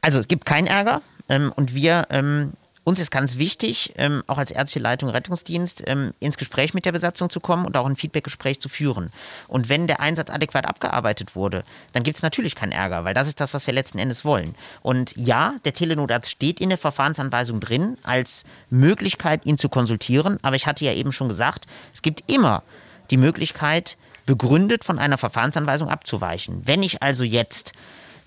Also es gibt keinen Ärger ähm, und wir, ähm, uns ist ganz wichtig, ähm, auch als ärztliche Leitung Rettungsdienst, ähm, ins Gespräch mit der Besatzung zu kommen und auch ein Feedbackgespräch zu führen. Und wenn der Einsatz adäquat abgearbeitet wurde, dann gibt es natürlich keinen Ärger, weil das ist das, was wir letzten Endes wollen. Und ja, der Telenotarzt steht in der Verfahrensanweisung drin als Möglichkeit, ihn zu konsultieren. Aber ich hatte ja eben schon gesagt, es gibt immer die Möglichkeit, begründet von einer Verfahrensanweisung abzuweichen. Wenn ich also jetzt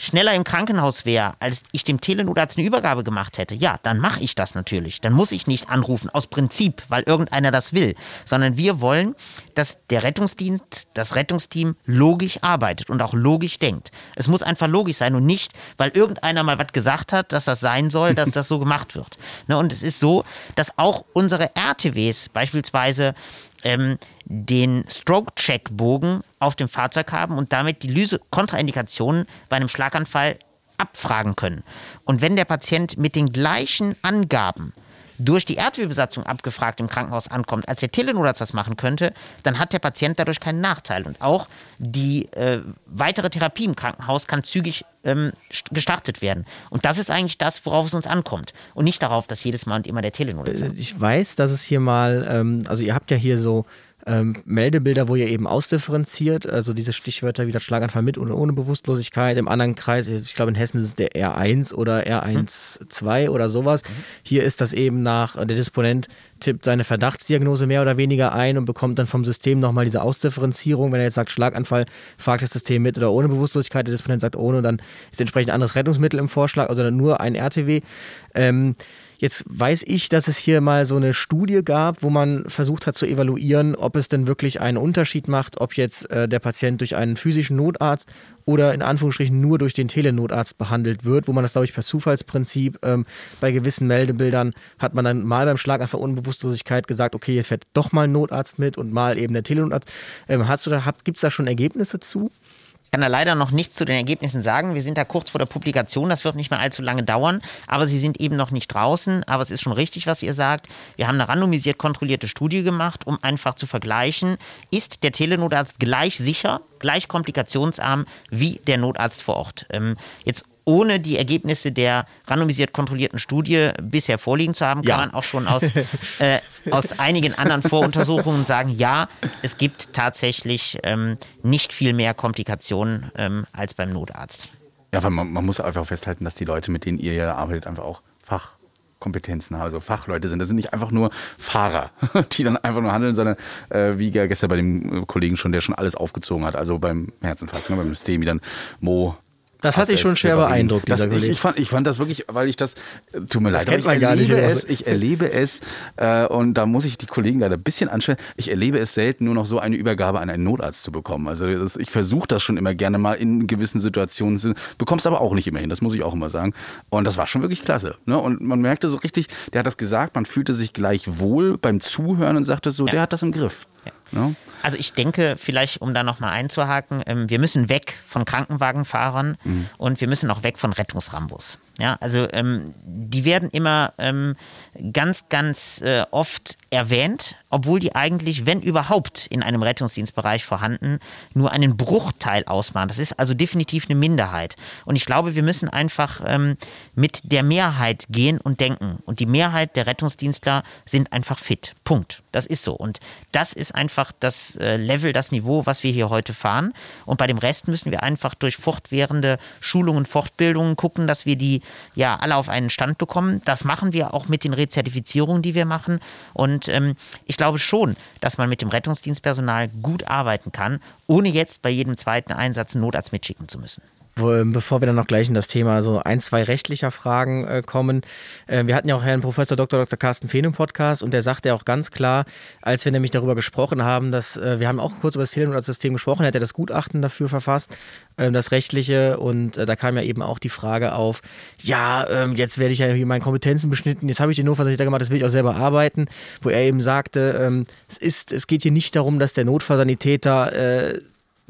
schneller im Krankenhaus wäre, als ich dem Telenotarzt eine Übergabe gemacht hätte, ja, dann mache ich das natürlich. Dann muss ich nicht anrufen aus Prinzip, weil irgendeiner das will, sondern wir wollen, dass der Rettungsdienst, das Rettungsteam logisch arbeitet und auch logisch denkt. Es muss einfach logisch sein und nicht, weil irgendeiner mal was gesagt hat, dass das sein soll, dass das so gemacht wird. Ne, und es ist so, dass auch unsere RTWs beispielsweise ähm, den Stroke-Check-Bogen auf dem Fahrzeug haben und damit die Lyse-Kontraindikationen bei einem Schlaganfall abfragen können. Und wenn der Patient mit den gleichen Angaben durch die Erdwebbesatzung abgefragt im Krankenhaus ankommt, als der Telenotarzt das machen könnte, dann hat der Patient dadurch keinen Nachteil. Und auch die äh, weitere Therapie im Krankenhaus kann zügig ähm, gestartet werden. Und das ist eigentlich das, worauf es uns ankommt. Und nicht darauf, dass jedes Mal und immer der Telenotarzt. Äh, ich weiß, dass es hier mal, ähm, also ihr habt ja hier so ähm, Meldebilder, wo ihr eben ausdifferenziert, also diese Stichwörter wie der Schlaganfall mit oder ohne Bewusstlosigkeit. Im anderen Kreis, ich glaube in Hessen ist es der R1 oder R1-2 mhm. oder sowas. Mhm. Hier ist das eben nach, der Disponent tippt seine Verdachtsdiagnose mehr oder weniger ein und bekommt dann vom System nochmal diese Ausdifferenzierung. Wenn er jetzt sagt Schlaganfall, fragt das System mit oder ohne Bewusstlosigkeit, der Disponent sagt ohne, dann ist entsprechend anderes Rettungsmittel im Vorschlag, also nur ein RTW. Ähm, Jetzt weiß ich, dass es hier mal so eine Studie gab, wo man versucht hat zu evaluieren, ob es denn wirklich einen Unterschied macht, ob jetzt äh, der Patient durch einen physischen Notarzt oder in Anführungsstrichen nur durch den Telenotarzt behandelt wird, wo man das, glaube ich, per Zufallsprinzip ähm, bei gewissen Meldebildern hat man dann mal beim Schlaganfall Unbewusstlosigkeit gesagt, okay, jetzt fährt doch mal ein Notarzt mit und mal eben der Telenotarzt. Ähm, hast du da, gibt es da schon Ergebnisse zu? Kann da leider noch nichts zu den Ergebnissen sagen. Wir sind da kurz vor der Publikation, das wird nicht mehr allzu lange dauern, aber sie sind eben noch nicht draußen. Aber es ist schon richtig, was ihr sagt. Wir haben eine randomisiert kontrollierte Studie gemacht, um einfach zu vergleichen, ist der Telenotarzt gleich sicher, gleich komplikationsarm wie der Notarzt vor Ort. Ähm, jetzt ohne die Ergebnisse der randomisiert kontrollierten Studie bisher vorliegen zu haben, kann ja. man auch schon aus, äh, aus einigen anderen Voruntersuchungen sagen, ja, es gibt tatsächlich ähm, nicht viel mehr Komplikationen ähm, als beim Notarzt. Ja, weil man, man, muss einfach festhalten, dass die Leute, mit denen ihr ja arbeitet, einfach auch Fachkompetenzen haben, also Fachleute sind. Das sind nicht einfach nur Fahrer, die dann einfach nur handeln, sondern äh, wie gestern bei dem Kollegen schon, der schon alles aufgezogen hat, also beim Herzinfarkt, ne, beim Systemi dann Mo das hat sich schon schwer beeindruckt, dieser das, ich, ich, fand, ich fand das wirklich, weil ich das, äh, tut mir das leid, ich erlebe es, ich erlebe es, äh, und da muss ich die Kollegen leider ein bisschen anstellen, ich erlebe es selten, nur noch so eine Übergabe an einen Notarzt zu bekommen. Also das, ich versuche das schon immer gerne mal in gewissen Situationen, bekommst aber auch nicht immer hin, das muss ich auch immer sagen. Und das war schon wirklich klasse. Ne? Und man merkte so richtig, der hat das gesagt, man fühlte sich gleich wohl beim Zuhören und sagte so, ja. der hat das im Griff. Ja. Ne? Also ich denke, vielleicht um da nochmal einzuhaken, ähm, wir müssen weg von Krankenwagenfahrern mhm. und wir müssen auch weg von Rettungsrambos. Ja, also ähm, die werden immer ähm, ganz, ganz äh, oft erwähnt, obwohl die eigentlich, wenn überhaupt, in einem Rettungsdienstbereich vorhanden, nur einen Bruchteil ausmachen. Das ist also definitiv eine Minderheit. Und ich glaube, wir müssen einfach ähm, mit der Mehrheit gehen und denken. Und die Mehrheit der Rettungsdienstler sind einfach fit. Punkt. Das ist so. Und das ist einfach das äh, Level, das Niveau, was wir hier heute fahren. Und bei dem Rest müssen wir einfach durch fortwährende Schulungen, Fortbildungen gucken, dass wir die ja alle auf einen Stand bekommen. Das machen wir auch mit den Rezertifizierungen, die wir machen. Und ähm, ich glaube schon, dass man mit dem Rettungsdienstpersonal gut arbeiten kann, ohne jetzt bei jedem zweiten Einsatz einen Notarzt mitschicken zu müssen. Ähm, bevor wir dann noch gleich in das Thema so ein, zwei rechtlicher Fragen äh, kommen. Äh, wir hatten ja auch Herrn Professor Dr. Dr. Carsten Fehn im Podcast und der sagte ja auch ganz klar, als wir nämlich darüber gesprochen haben, dass äh, wir haben auch kurz über das Telenotarztsystem gesprochen, hat er das Gutachten dafür verfasst, ähm, das rechtliche und äh, da kam ja eben auch die Frage auf, ja, ähm, jetzt werde ich ja hier meine Kompetenzen beschnitten, jetzt habe ich den Notfallsanitäter gemacht, das will ich auch selber arbeiten, wo er eben sagte, es ist, es geht hier nicht darum, dass der Notfallsanitäter äh,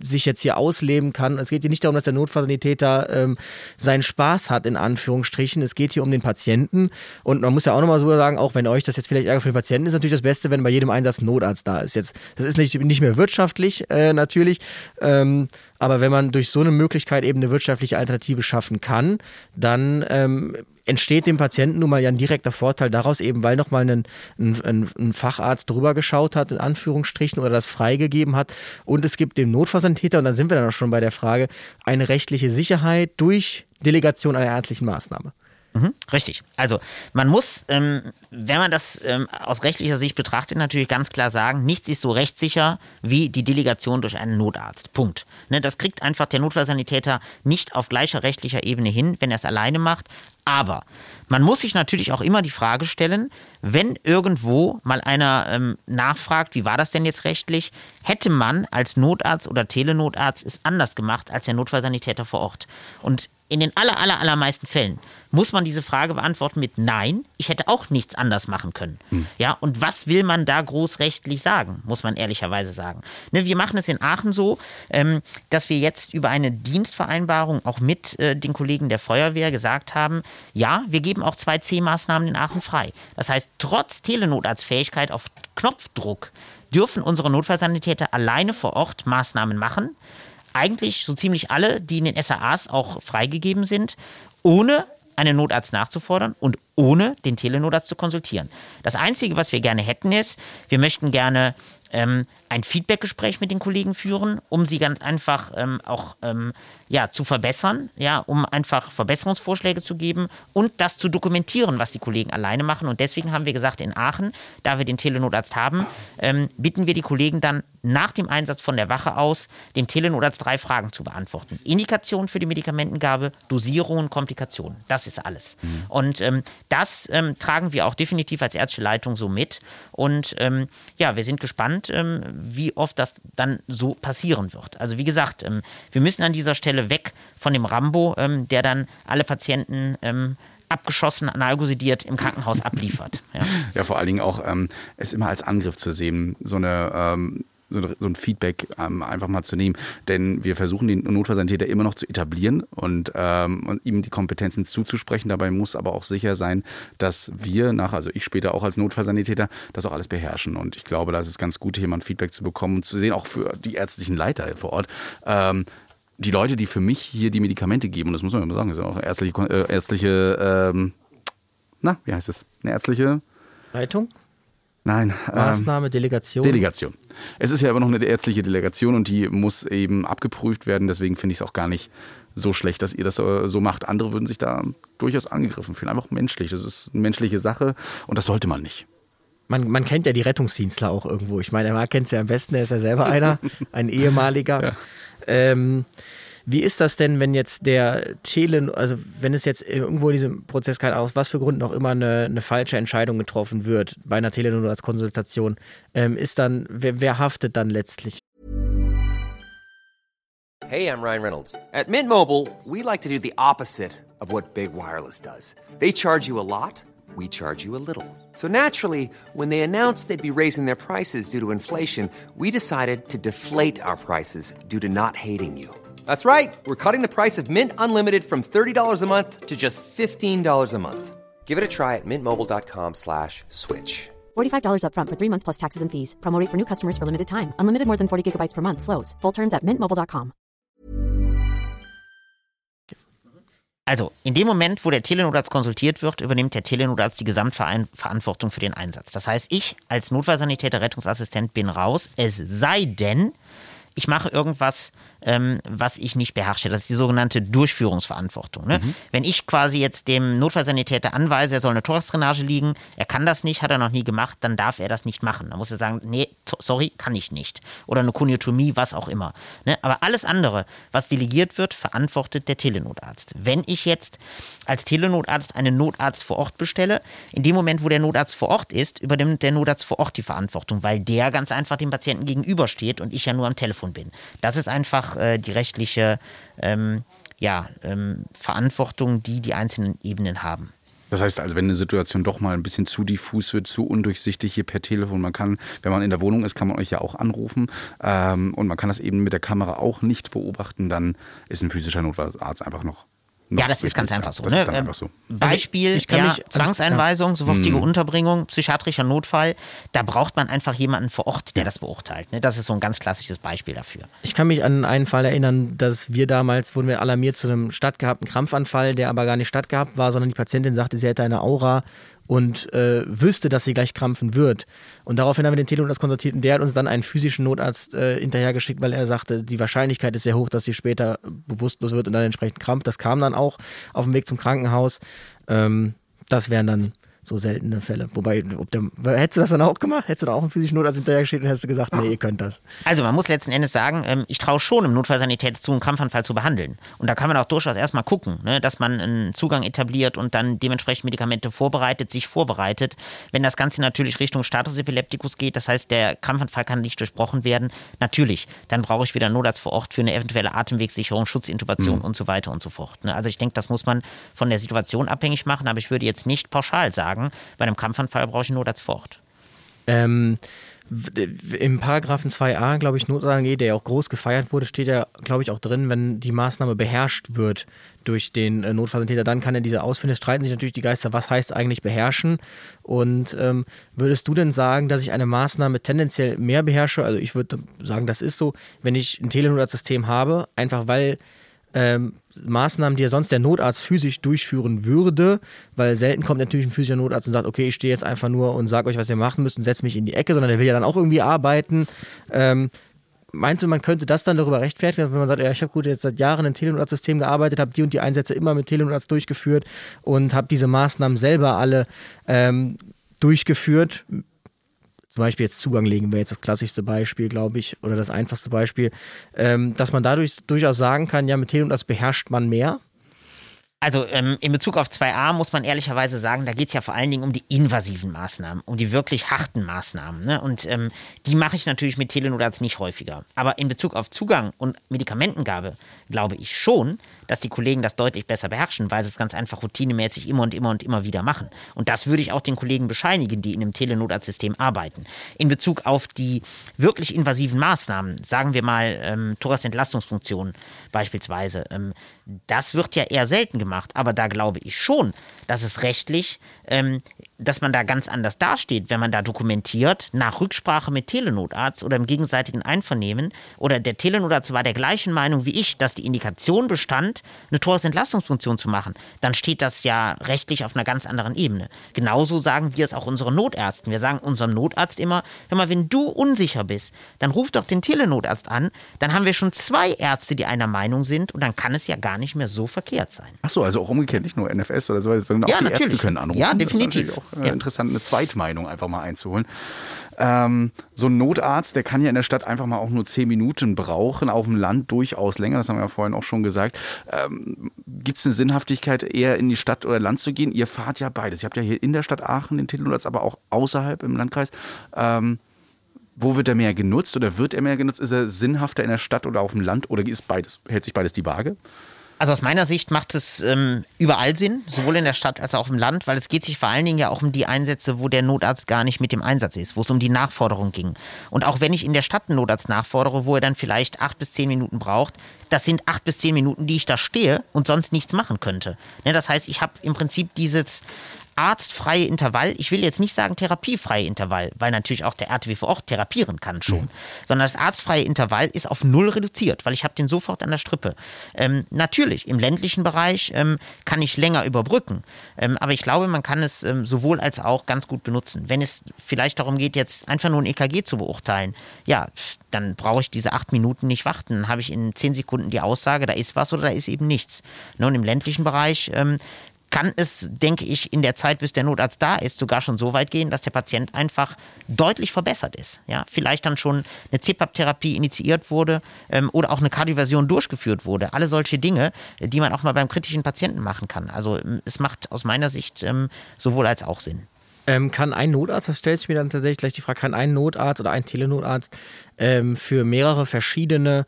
sich jetzt hier ausleben kann. Es geht hier nicht darum, dass der Notfallsanitäter ähm, seinen Spaß hat, in Anführungsstrichen. Es geht hier um den Patienten. Und man muss ja auch nochmal so sagen, auch wenn euch das jetzt vielleicht Ärger für den Patienten ist, natürlich das Beste, wenn bei jedem Einsatz ein Notarzt da ist. Jetzt, das ist nicht, nicht mehr wirtschaftlich, äh, natürlich. Ähm, aber wenn man durch so eine Möglichkeit eben eine wirtschaftliche Alternative schaffen kann, dann ähm, entsteht dem Patienten nun mal ja ein direkter Vorteil daraus, eben weil nochmal ein, ein, ein Facharzt drüber geschaut hat, in Anführungsstrichen, oder das freigegeben hat. Und es gibt dem Notfallsanitäter, und dann sind wir dann auch schon bei der Frage, eine rechtliche Sicherheit durch Delegation einer ärztlichen Maßnahme. Mhm, richtig. Also man muss, ähm, wenn man das ähm, aus rechtlicher Sicht betrachtet, natürlich ganz klar sagen, nichts ist so rechtssicher wie die Delegation durch einen Notarzt. Punkt. Ne, das kriegt einfach der Notfallsanitäter nicht auf gleicher rechtlicher Ebene hin, wenn er es alleine macht. Aber man muss sich natürlich auch immer die Frage stellen, wenn irgendwo mal einer ähm, nachfragt, wie war das denn jetzt rechtlich, hätte man als Notarzt oder Telenotarzt es anders gemacht als der Notfallsanitäter vor Ort. Und in den aller, aller, allermeisten Fällen muss man diese Frage beantworten mit Nein, ich hätte auch nichts anders machen können. Hm. Ja, und was will man da großrechtlich sagen, muss man ehrlicherweise sagen. Ne, wir machen es in Aachen so, ähm, dass wir jetzt über eine Dienstvereinbarung auch mit äh, den Kollegen der Feuerwehr gesagt haben, ja, wir geben auch zwei C-Maßnahmen in Aachen frei. Das heißt, trotz Telenotarztfähigkeit auf Knopfdruck dürfen unsere Notfallsanitäter alleine vor Ort Maßnahmen machen eigentlich so ziemlich alle, die in den SAAs auch freigegeben sind, ohne einen Notarzt nachzufordern und ohne den Telenotarzt zu konsultieren. Das Einzige, was wir gerne hätten, ist, wir möchten gerne ähm, ein Feedbackgespräch mit den Kollegen führen, um sie ganz einfach ähm, auch ähm, ja, zu verbessern, ja, um einfach Verbesserungsvorschläge zu geben und das zu dokumentieren, was die Kollegen alleine machen. Und deswegen haben wir gesagt, in Aachen, da wir den Telenotarzt haben, ähm, bitten wir die Kollegen dann nach dem Einsatz von der Wache aus, dem Telenotarzt drei Fragen zu beantworten. Indikation für die Medikamentengabe, Dosierungen, Komplikationen. Das ist alles. Mhm. Und ähm, das ähm, tragen wir auch definitiv als ärztliche Leitung so mit. Und ähm, ja, wir sind gespannt, ähm, wie oft das dann so passieren wird. Also wie gesagt, ähm, wir müssen an dieser Stelle weg von dem Rambo, ähm, der dann alle Patienten abgeschossen, analgosidiert im Krankenhaus abliefert. Ja, ja vor allen Dingen auch ähm, es immer als Angriff zu sehen, so eine ähm, so, so ein Feedback ähm, einfach mal zu nehmen. Denn wir versuchen den Notfallsanitäter immer noch zu etablieren und, ähm, und, ihm die Kompetenzen zuzusprechen. Dabei muss aber auch sicher sein, dass wir nach, also ich später auch als Notfallsanitäter, das auch alles beherrschen. Und ich glaube, da ist es ganz gut, hier mal ein Feedback zu bekommen und zu sehen, auch für die ärztlichen Leiter vor Ort. Ähm, die Leute, die für mich hier die Medikamente geben, und das muss man immer sagen, das ist auch ärztliche, äh, ärztliche ähm, na, wie heißt es? Eine ärztliche Leitung? Nein. Maßnahme, ähm, Delegation. Delegation. Es ist ja aber noch eine ärztliche Delegation und die muss eben abgeprüft werden. Deswegen finde ich es auch gar nicht so schlecht, dass ihr das so macht. Andere würden sich da durchaus angegriffen fühlen. Einfach menschlich. Das ist eine menschliche Sache und das sollte man nicht. Man, man kennt ja die Rettungsdienstler auch irgendwo. Ich meine, er kennt es ja am besten, er ist ja selber einer, ein ehemaliger. Ja. Ähm, wie ist das denn, wenn jetzt der Tele, also wenn es jetzt irgendwo in diesem Prozess kein aus was für Gründen auch immer eine, eine falsche Entscheidung getroffen wird bei einer Telenotarztkonsultation, ähm, ist dann, wer, wer haftet dann letztlich? Hey, I'm Ryan Reynolds. At Mint Mobile, we like to do the opposite of what Big Wireless does. They charge you a lot, we charge you a little. So naturally, when they announced they'd be raising their prices due to inflation, we decided to deflate our prices due to not hating you. That's right. We're cutting the price of Mint Unlimited from $30 a month to just $15 a month. Give it a try at mintmobile.com slash switch. $45 upfront for three months plus taxes and fees. Promote for new customers for limited time. Unlimited more than 40 gigabytes per month. Slows. Full terms at mintmobile.com. Also, in dem Moment, wo der Telenotarzt konsultiert wird, übernimmt der Telenotarzt die Gesamtverantwortung für den Einsatz. Das heißt, ich als Notfallsanitäter, Rettungsassistent bin raus, es sei denn, ich mache irgendwas ähm, was ich nicht beherrsche. Das ist die sogenannte Durchführungsverantwortung. Ne? Mhm. Wenn ich quasi jetzt dem Notfallsanitäter anweise, er soll eine Thoraxdrainage liegen, er kann das nicht, hat er noch nie gemacht, dann darf er das nicht machen. Dann muss er sagen, nee, sorry, kann ich nicht. Oder eine Koniotomie, was auch immer. Ne? Aber alles andere, was delegiert wird, verantwortet der Telenotarzt. Wenn ich jetzt als Telenotarzt einen Notarzt vor Ort bestelle, in dem Moment, wo der Notarzt vor Ort ist, übernimmt der Notarzt vor Ort die Verantwortung, weil der ganz einfach dem Patienten gegenübersteht und ich ja nur am Telefon bin. Das ist einfach äh, die rechtliche ähm, ja, ähm, Verantwortung, die die einzelnen Ebenen haben. Das heißt also, wenn eine Situation doch mal ein bisschen zu diffus wird, zu undurchsichtig hier per Telefon, man kann, wenn man in der Wohnung ist, kann man euch ja auch anrufen ähm, und man kann das eben mit der Kamera auch nicht beobachten, dann ist ein physischer Notarzt einfach noch ja, das ist ganz einfach so. Das ne? ist einfach so. Beispiel, also ja, Zwangseinweisung, sofortige mhm. Unterbringung, psychiatrischer Notfall. Da braucht man einfach jemanden vor Ort, der das beurteilt. Ne? Das ist so ein ganz klassisches Beispiel dafür. Ich kann mich an einen Fall erinnern, dass wir damals, wurden wir alarmiert zu einem stattgehabten Krampfanfall, der aber gar nicht stattgehabt war, sondern die Patientin sagte, sie hätte eine Aura und äh, wüsste, dass sie gleich krampfen wird. Und daraufhin haben wir den Telenotarzt konsultiert und der hat uns dann einen physischen Notarzt äh, hinterhergeschickt, weil er sagte, die Wahrscheinlichkeit ist sehr hoch, dass sie später bewusstlos wird und dann entsprechend krampft. Das kam dann auch auf dem Weg zum Krankenhaus. Ähm, das wären dann so seltene Fälle. Wobei, ob der, hättest du das dann auch gemacht? Hättest du da auch einen physischen Notarzt hinterhergeschickt und hättest du gesagt, nee, ihr könnt das? Also man muss letzten Endes sagen, ähm, ich traue schon im Notfallsanität zu, einen Krampfanfall zu behandeln. Und da kann man auch durchaus erstmal gucken, ne, dass man einen Zugang etabliert und dann dementsprechend Medikamente vorbereitet, sich vorbereitet. Wenn das Ganze natürlich Richtung Status Epilepticus geht, das heißt, der Krampfanfall kann nicht durchbrochen werden, natürlich, dann brauche ich wieder einen Notarzt vor Ort für eine eventuelle Atemwegssicherung, Schutzintubation mhm. und so weiter und so fort. Ne? Also ich denke, das muss man von der Situation abhängig machen, aber ich würde jetzt nicht pauschal sagen, sagen, bei einem Kampfanfall brauche ich einen Notarzt vor Ort. Ähm, im Paragraphen 2a, glaube ich, Notsagen der ja auch groß gefeiert wurde, steht ja, glaube ich, auch drin, wenn die Maßnahme beherrscht wird durch den äh, Notfallsanitäter, dann kann er diese ausfinden. Es streiten sich natürlich die Geister, was heißt eigentlich beherrschen? Und ähm, würdest du denn sagen, dass ich eine Maßnahme tendenziell mehr beherrsche? Also ich würde sagen, das ist so, wenn ich ein Telenotarztsystem habe, einfach weil ähm, Maßnahmen, die ja sonst der Notarzt physisch durchführen würde, weil selten kommt natürlich ein physischer Notarzt und sagt, okay, ich stehe jetzt einfach nur und sage euch, was ihr machen müsst und setze mich in die Ecke, sondern der will ja dann auch irgendwie arbeiten. Ähm, meinst du, man könnte das dann darüber rechtfertigen, wenn man sagt, ja, ich habe gut jetzt seit Jahren im Telenotarzt-System gearbeitet, habe die und die Einsätze immer mit Telenotarzt durchgeführt und habe diese Maßnahmen selber alle ähm, durchgeführt, zum Beispiel jetzt Zugang legen wäre jetzt das klassischste Beispiel, glaube ich, oder das einfachste Beispiel, ähm, dass man dadurch durchaus sagen kann, ja, mit Teleum das beherrscht man mehr. Also ähm, in Bezug auf 2a muss man ehrlicherweise sagen, da geht es ja vor allen Dingen um die invasiven Maßnahmen, um die wirklich harten Maßnahmen. Ne? Und ähm, die mache ich natürlich mit Telenotarzt nicht häufiger. Aber in Bezug auf Zugang und Medikamentengabe glaube ich schon, dass die Kollegen das deutlich besser beherrschen, weil sie es ganz einfach routinemäßig immer und immer und immer wieder machen. Und das würde ich auch den Kollegen bescheinigen, die in einem Telenotarztsystem arbeiten. In Bezug auf die wirklich invasiven Maßnahmen, sagen wir mal ähm, Thoracentlastungsfunktion beispielsweise, ähm, das wird ja eher selten gemacht. Aber da glaube ich schon, dass es rechtlich ähm, dass man da ganz anders dasteht, wenn man da dokumentiert, nach Rücksprache mit Telenotarzt oder im gegenseitigen Einvernehmen. Oder der Telenotarzt war der gleichen Meinung wie ich, dass die Indikation bestand, eine Toresentlastungsfunktion zu machen. Dann steht das ja rechtlich auf einer ganz anderen Ebene. Genauso sagen wir es auch unseren Notärzten. Wir sagen unserem Notarzt immer, hör mal, wenn du unsicher bist, dann ruf doch den Telenotarzt an. Dann haben wir schon zwei Ärzte, die einer Meinung sind und dann kann es ja gar nicht mehr so verkehrt sein. Achso, also auch umgekehrt, nicht nur NFS oder so, sondern auch ja, die natürlich. Ärzte können anrufen. Ja, definitiv äh, ja. interessant, eine Zweitmeinung einfach mal einzuholen. Ähm, so ein Notarzt, der kann ja in der Stadt einfach mal auch nur zehn Minuten brauchen, auf dem Land durchaus länger, das haben wir ja vorhin auch schon gesagt. Ähm, Gibt es eine Sinnhaftigkeit, eher in die Stadt oder Land zu gehen? Ihr fahrt ja beides. Ihr habt ja hier in der Stadt Aachen den Titelnotarzt, aber auch außerhalb im Landkreis. Ähm, wo wird er mehr genutzt oder wird er mehr genutzt? Ist er sinnhafter in der Stadt oder auf dem Land oder ist beides, hält sich beides die Waage? Also aus meiner Sicht macht es ähm, überall Sinn, sowohl in der Stadt als auch im Land, weil es geht sich vor allen Dingen ja auch um die Einsätze, wo der Notarzt gar nicht mit dem Einsatz ist, wo es um die Nachforderung ging. Und auch wenn ich in der Stadt einen Notarzt nachfordere, wo er dann vielleicht acht bis zehn Minuten braucht, das sind acht bis zehn Minuten, die ich da stehe und sonst nichts machen könnte. Ne, das heißt, ich habe im Prinzip dieses arztfreie Intervall, ich will jetzt nicht sagen therapiefreie Intervall, weil natürlich auch der RTW vor Ort therapieren kann schon, mhm. sondern das arztfreie Intervall ist auf null reduziert, weil ich habe den sofort an der Strippe. Ähm, natürlich, im ländlichen Bereich ähm, kann ich länger überbrücken, ähm, aber ich glaube, man kann es ähm, sowohl als auch ganz gut benutzen. Wenn es vielleicht darum geht, jetzt einfach nur ein EKG zu beurteilen, ja, dann brauche ich diese acht Minuten nicht warten. Dann habe ich in zehn Sekunden die Aussage, da ist was oder da ist eben nichts. Ne, und im ländlichen Bereich ähm, kann es, denke ich, in der Zeit, bis der Notarzt da ist, sogar schon so weit gehen, dass der Patient einfach deutlich verbessert ist. Ja, vielleicht dann schon eine CPAP-Therapie initiiert wurde ähm, oder auch eine Kardioversion durchgeführt wurde. Alle solche Dinge, die man auch mal beim kritischen Patienten machen kann. Also ähm, es macht aus meiner Sicht ähm, sowohl als auch Sinn. Ähm, kann ein Notarzt, das stellt sich mir dann tatsächlich gleich die Frage, kann ein Notarzt oder ein Telenotarzt ähm, für mehrere verschiedene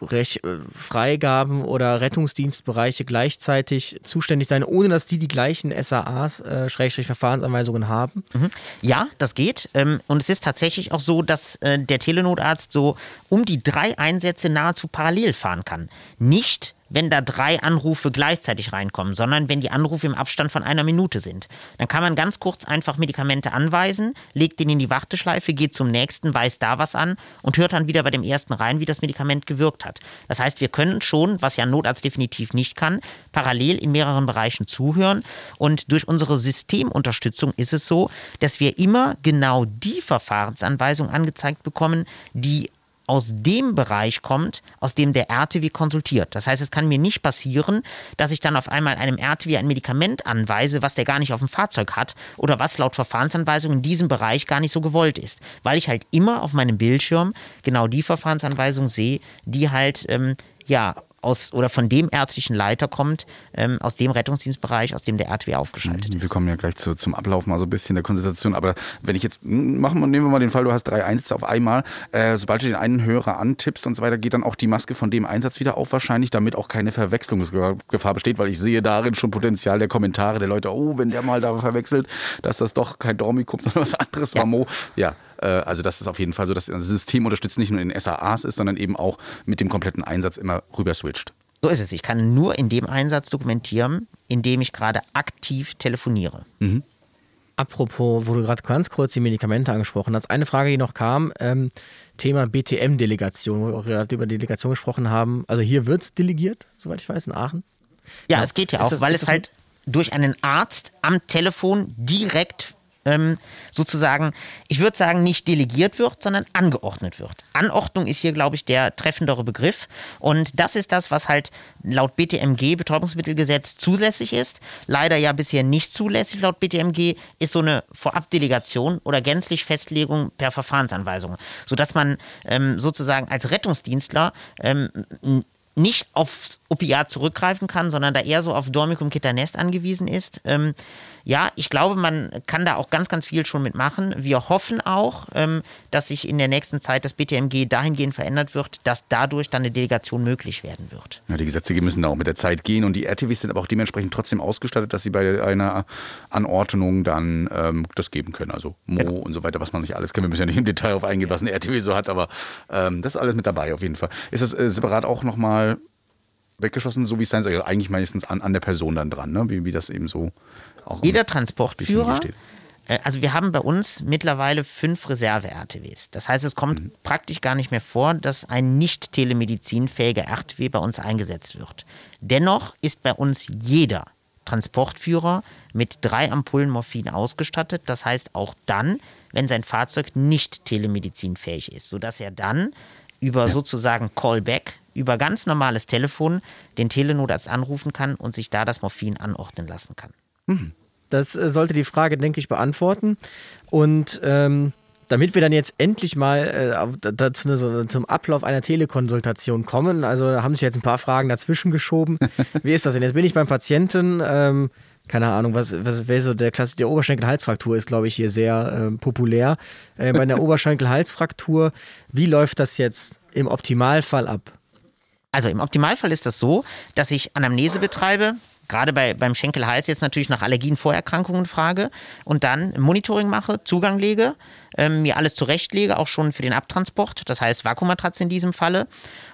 Rech äh, Freigaben oder Rettungsdienstbereiche gleichzeitig zuständig sein, ohne dass die die gleichen SAAs, äh, Schrägstrich Verfahrensanweisungen haben? Mhm. Ja, das geht. Ähm, und es ist tatsächlich auch so, dass äh, der Telenotarzt so um die drei Einsätze nahezu parallel fahren kann. Nicht wenn da drei Anrufe gleichzeitig reinkommen, sondern wenn die Anrufe im Abstand von einer Minute sind. Dann kann man ganz kurz einfach Medikamente anweisen, legt den in die Warteschleife, geht zum nächsten, weist da was an und hört dann wieder bei dem ersten rein, wie das Medikament gewirkt hat. Das heißt, wir können schon, was ja ein Notarzt definitiv nicht kann, parallel in mehreren Bereichen zuhören. Und durch unsere Systemunterstützung ist es so, dass wir immer genau die Verfahrensanweisung angezeigt bekommen, die aus dem Bereich kommt, aus dem der RTW konsultiert. Das heißt, es kann mir nicht passieren, dass ich dann auf einmal einem RTW ein Medikament anweise, was der gar nicht auf dem Fahrzeug hat oder was laut Verfahrensanweisung in diesem Bereich gar nicht so gewollt ist. Weil ich halt immer auf meinem Bildschirm genau die Verfahrensanweisung sehe, die halt ähm, ja aus oder von dem ärztlichen Leiter kommt, ähm, aus dem Rettungsdienstbereich, aus dem der RTW aufgeschaltet ist. Wir kommen ja gleich zu, zum Ablauf mal so ein bisschen der Konsultation. Aber wenn ich jetzt, machen wir, nehmen wir mal den Fall, du hast drei Einsätze auf einmal. Äh, sobald du den einen Hörer antippst und so weiter, geht dann auch die Maske von dem Einsatz wieder auf wahrscheinlich, damit auch keine Verwechslungsgefahr besteht, weil ich sehe darin schon Potenzial der Kommentare der Leute, oh, wenn der mal da verwechselt, dass das doch kein Dormikum, sondern was anderes Ja. war, Mo. Ja, also das ist auf jeden Fall so, dass das System unterstützt nicht nur in SAAs ist, sondern eben auch mit dem kompletten Einsatz immer rüber switcht. So ist es. Ich kann nur in dem Einsatz dokumentieren, in dem ich gerade aktiv telefoniere. Apropos, wo du gerade ganz kurz die Medikamente angesprochen hast, eine Frage, die noch kam, ähm, Thema BTM-Delegation, wo wir auch gerade über Delegation gesprochen haben. Also hier wird es delegiert, soweit ich weiß, in Aachen. Ja, Ja. es geht ja Ist auch, das- weil es halt durch einen Arzt am Telefon direkt ähm, sozusagen, ich würde sagen, nicht delegiert wird, sondern angeordnet wird. Anordnung ist hier, glaube ich, der treffendere Begriff. Und das ist das, was halt laut BTMG, Betäubungsmittelgesetz, zulässig ist. Leider ja bisher nicht zulässig laut BTMG, ist so eine Vorabdelegation oder gänzlich Festlegung per Verfahrensanweisung. Sodass man ähm, sozusagen als Rettungsdienstler ähm, nicht aufs Opiat zurückgreifen kann, sondern da eher so auf Dormicum Ketanest angewiesen ist. Ähm, ja, ich glaube, man kann da auch ganz, ganz viel schon mitmachen. Wir hoffen auch, ähm, dass sich in der nächsten Zeit das BTMG dahingehend verändert wird, dass dadurch dann eine Delegation möglich werden wird. Ja, die Gesetze müssen da auch mit der Zeit gehen und die RTWs sind aber auch dementsprechend trotzdem ausgestattet, dass sie bei einer Anordnung dann ähm, das geben können. Also Mo und so weiter, was man nicht alles kennt. Wir müssen ja nicht im Detail auf eingehen, was eine RTW so hat, aber ähm, das ist alles mit dabei auf jeden Fall. Ist das äh, separat auch nochmal weggeschlossen, so wie es sein soll? Also eigentlich meistens an, an der Person dann dran, ne? wie, wie das eben so auch Jeder Transportführer, äh, also wir haben bei uns mittlerweile fünf Reserve-RTWs. Das heißt, es kommt Mhm. praktisch gar nicht mehr vor, dass ein nicht telemedizinfähiger RTW bei uns eingesetzt wird. Dennoch ist bei uns jeder Transportführer mit drei Ampullen Morphin ausgestattet. Das heißt auch dann, wenn sein Fahrzeug nicht telemedizinfähig ist, sodass er dann über sozusagen Callback, über ganz normales Telefon den Telenotarzt anrufen kann und sich da das Morphin anordnen lassen kann. Das äh, sollte die Frage, denke ich, beantworten. Und ähm, damit wir dann jetzt endlich mal äh, dazu, so, zum Ablauf einer Telekonsultation kommen, also da haben sich jetzt ein paar Fragen dazwischen geschoben. Wie ist das denn? Jetzt bin ich beim Patienten. Ähm, keine Ahnung, was, was wäre so der Klasse, der Oberschenkel-Halsfraktur ist, glaube ich, hier sehr ähm, populär. Äh, bei einer Oberschenkel-Halsfraktur, wie läuft das jetzt im Optimalfall ab? Also im Optimalfall ist das so, dass ich Anamnese betreibe, gerade bei, beim Schenkel-Hals jetzt natürlich nach Allergien, Vorerkrankungen frage und dann Monitoring mache, Zugang lege, ähm, mir alles zurechtlege, auch schon für den Abtransport, das heißt Vakuummatratze in diesem Falle.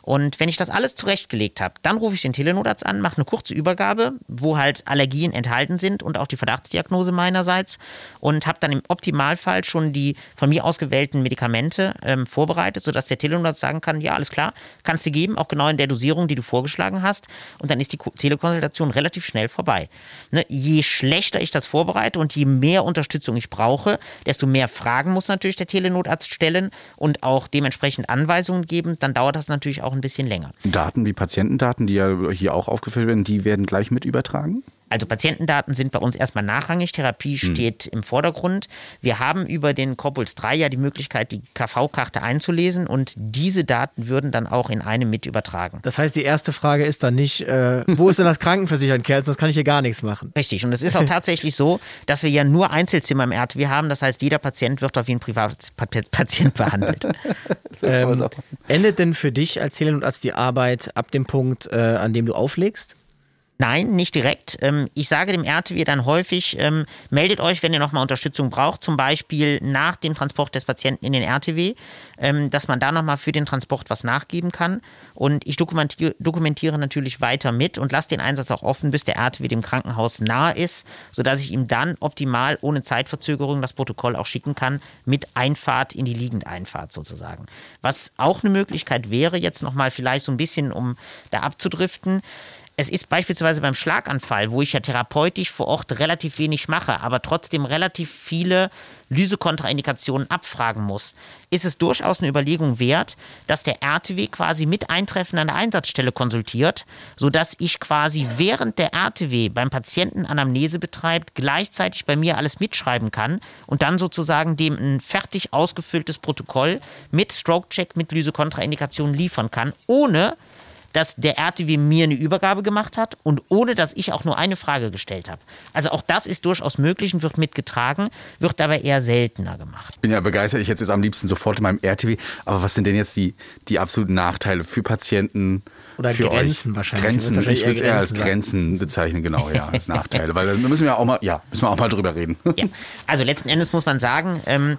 Und wenn ich das alles zurechtgelegt habe, dann rufe ich den Telenotarzt an, mache eine kurze Übergabe, wo halt Allergien enthalten sind und auch die Verdachtsdiagnose meinerseits und habe dann im Optimalfall schon die von mir ausgewählten Medikamente ähm, vorbereitet, sodass der Telenotarzt sagen kann, ja, alles klar, kannst du geben, auch genau in der Dosierung, die du vorgeschlagen hast. Und dann ist die Ko- Telekonsultation relativ schnell vorbei. Ne? Je schlechter ich das vorbereite und je mehr Unterstützung ich brauche, desto mehr Fragen muss natürlich der Telenotarzt stellen und auch dementsprechend Anweisungen geben. Dann dauert das natürlich auch ein bisschen länger. Daten wie Patientendaten, die ja hier auch aufgeführt werden, die werden gleich mit übertragen? Also Patientendaten sind bei uns erstmal nachrangig, Therapie steht im Vordergrund. Wir haben über den Corpuls 3 ja die Möglichkeit, die KV-Karte einzulesen und diese Daten würden dann auch in einem mit übertragen. Das heißt, die erste Frage ist dann nicht, äh, wo ist denn das Krankenversichern, Kerzen? Das kann ich hier gar nichts machen. Richtig, und es ist auch tatsächlich so, dass wir ja nur Einzelzimmer im RTW haben. Das heißt, jeder Patient wird auf wie ein Privatpatient behandelt. Ähm, endet denn für dich als Telenotarzt die Arbeit ab dem Punkt, äh, an dem du auflegst? Nein, nicht direkt. Ähm, ich sage dem RTW dann häufig, ähm, meldet euch, wenn ihr nochmal Unterstützung braucht, zum Beispiel nach dem Transport des Patienten in den RTW, ähm, dass man da nochmal für den Transport was nachgeben kann. Und ich dokumentiere, natürlich weiter mit und lasse den Einsatz auch offen, bis der RTW dem Krankenhaus nahe ist, sodass ich ihm dann optimal ohne Zeitverzögerung das Protokoll auch schicken kann, mit Einfahrt in die Liegendeinfahrt sozusagen. Was auch eine Möglichkeit wäre, jetzt nochmal vielleicht so ein bisschen, um da abzudriften, es ist beispielsweise beim Schlaganfall, wo ich ja therapeutisch vor Ort relativ wenig mache, aber trotzdem relativ viele Lysekontraindikationen abfragen muss, ist es durchaus eine Überlegung wert, dass der RTW quasi mit Eintreffen an der Einsatzstelle konsultiert, sodass ich quasi während der RTW beim Patienten Anamnese betreibt, gleichzeitig bei mir alles mitschreiben kann und dann sozusagen dem ein fertig ausgefülltes Protokoll mit Stroke-Check, mit Lysekontraindikationen liefern kann, ohne dass der RTW mir eine Übergabe gemacht hat und ohne dass ich auch nur eine Frage gestellt habe. Also auch das ist durchaus möglich und wird mitgetragen, wird aber eher seltener gemacht. Ich bin ja begeistert, ich hätte es am liebsten sofort in meinem RTW. Aber was sind denn jetzt die, die absoluten Nachteile für Patienten? Oder für Grenzen euch? wahrscheinlich. Grenzen, Wahrscheinlich ich würde es eher als Grenzen sagen. Bezeichnen, genau, ja, als Nachteile. Weil da müssen wir auch mal, ja, müssen wir auch mal drüber reden. Ja. Also letzten Endes muss man sagen, ähm,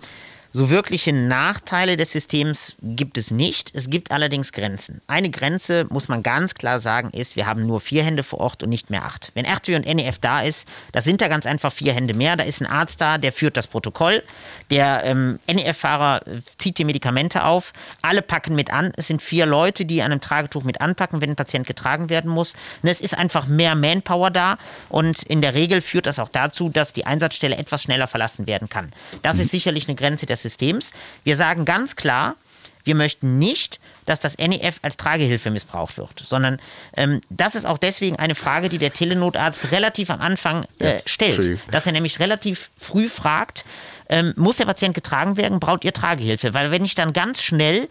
so wirkliche Nachteile des Systems gibt es nicht. Es gibt allerdings Grenzen. Eine Grenze, muss man ganz klar sagen, ist, wir haben nur vier Hände vor Ort und nicht mehr acht. Wenn RTW und NEF da ist, das sind da ganz einfach vier Hände mehr. Da ist ein Arzt da, der führt das Protokoll. Der ähm, NEF-Fahrer äh, zieht die Medikamente auf. Alle packen mit an. Es sind vier Leute, die an einem Tragetuch mit anpacken, wenn ein Patient getragen werden muss. Und es ist einfach mehr Manpower da. Und in der Regel führt das auch dazu, dass die Einsatzstelle etwas schneller verlassen werden kann. Das ist sicherlich eine Grenze des Systems. Wir sagen ganz klar, wir möchten nicht, dass das NEF als Tragehilfe missbraucht wird, sondern ähm, das ist auch deswegen eine Frage, die der Telenotarzt relativ am Anfang äh, stellt. Dass er nämlich relativ früh fragt, ähm, muss der Patient getragen werden, braucht ihr Tragehilfe? Weil wenn ich dann ganz schnell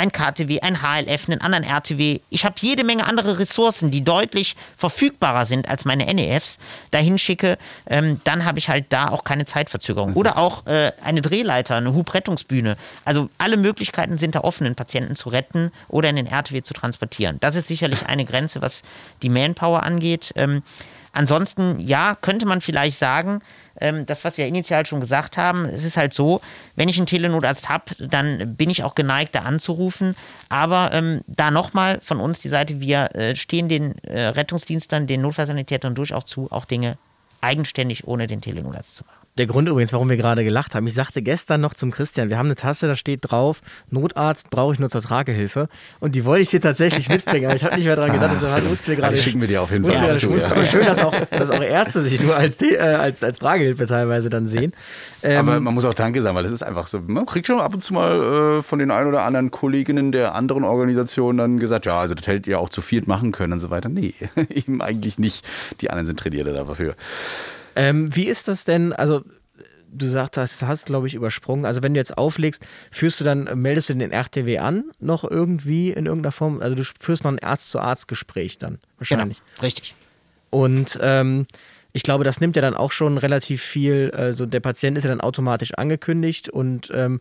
ein KTW, ein HLF, einen anderen RTW. Ich habe jede Menge andere Ressourcen, die deutlich verfügbarer sind als meine NEFs, dahin schicke, ähm, dann habe ich halt da auch keine Zeitverzögerung. Oder auch äh, eine Drehleiter, eine Hubrettungsbühne. Also alle Möglichkeiten sind da offen, einen Patienten zu retten oder in den RTW zu transportieren. Das ist sicherlich eine Grenze, was die Manpower angeht. Ähm, Ansonsten, ja, könnte man vielleicht sagen, ähm, das, was wir initial schon gesagt haben, es ist halt so, wenn ich einen Telenotarzt habe, dann bin ich auch geneigt, da anzurufen. Aber ähm, da nochmal von uns die Seite, wir äh, stehen den äh, Rettungsdienstern, den Notfallsanitätern durchaus zu, auch Dinge eigenständig ohne den Telenotarzt zu machen. Der Grund übrigens, warum wir gerade gelacht haben, ich sagte gestern noch zum Christian, wir haben eine Tasse, da steht drauf, Notarzt brauche ich nur zur Tragehilfe. Und die wollte ich dir tatsächlich mitbringen, aber ich habe nicht mehr dran gedacht. Also, mussten wir gerade, die schicken wir dir auf jeden Fall wir zu, ja. Schön, dass auch, dass auch Ärzte sich nur als, äh, als, als Tragehilfe teilweise dann sehen. Ähm, Aber man muss auch Danke sagen, weil das ist einfach so. Man kriegt schon ab und zu mal äh, von den ein oder anderen Kolleginnen der anderen Organisationen dann gesagt, ja, also das hättet ihr auch zu viert machen können und so weiter. Nee, eben eigentlich nicht. Die anderen sind trainierte dafür. Ähm, wie ist das denn, also du sagst, hast, hast glaube ich, übersprungen. Also wenn du jetzt auflegst, führst du dann, meldest du den RTW an, noch irgendwie in irgendeiner Form? Also du führst noch ein Arzt-zu-Arzt-Gespräch dann wahrscheinlich. Genau, richtig. Und ähm, ich glaube, das nimmt ja dann auch schon relativ viel, also der Patient ist ja dann automatisch angekündigt und ähm,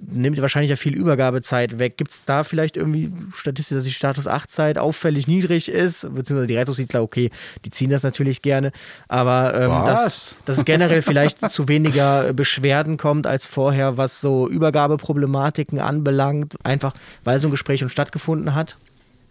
nimmt wahrscheinlich ja viel Übergabezeit weg. Gibt es da vielleicht irgendwie statistisch, dass die Status 8-Zeit auffällig niedrig ist? Beziehungsweise die Rettungsdienstler, okay, die ziehen das natürlich gerne, aber ähm, dass, dass es generell vielleicht zu weniger Beschwerden kommt als vorher, was so Übergabeproblematiken anbelangt, einfach weil so ein Gespräch schon stattgefunden hat.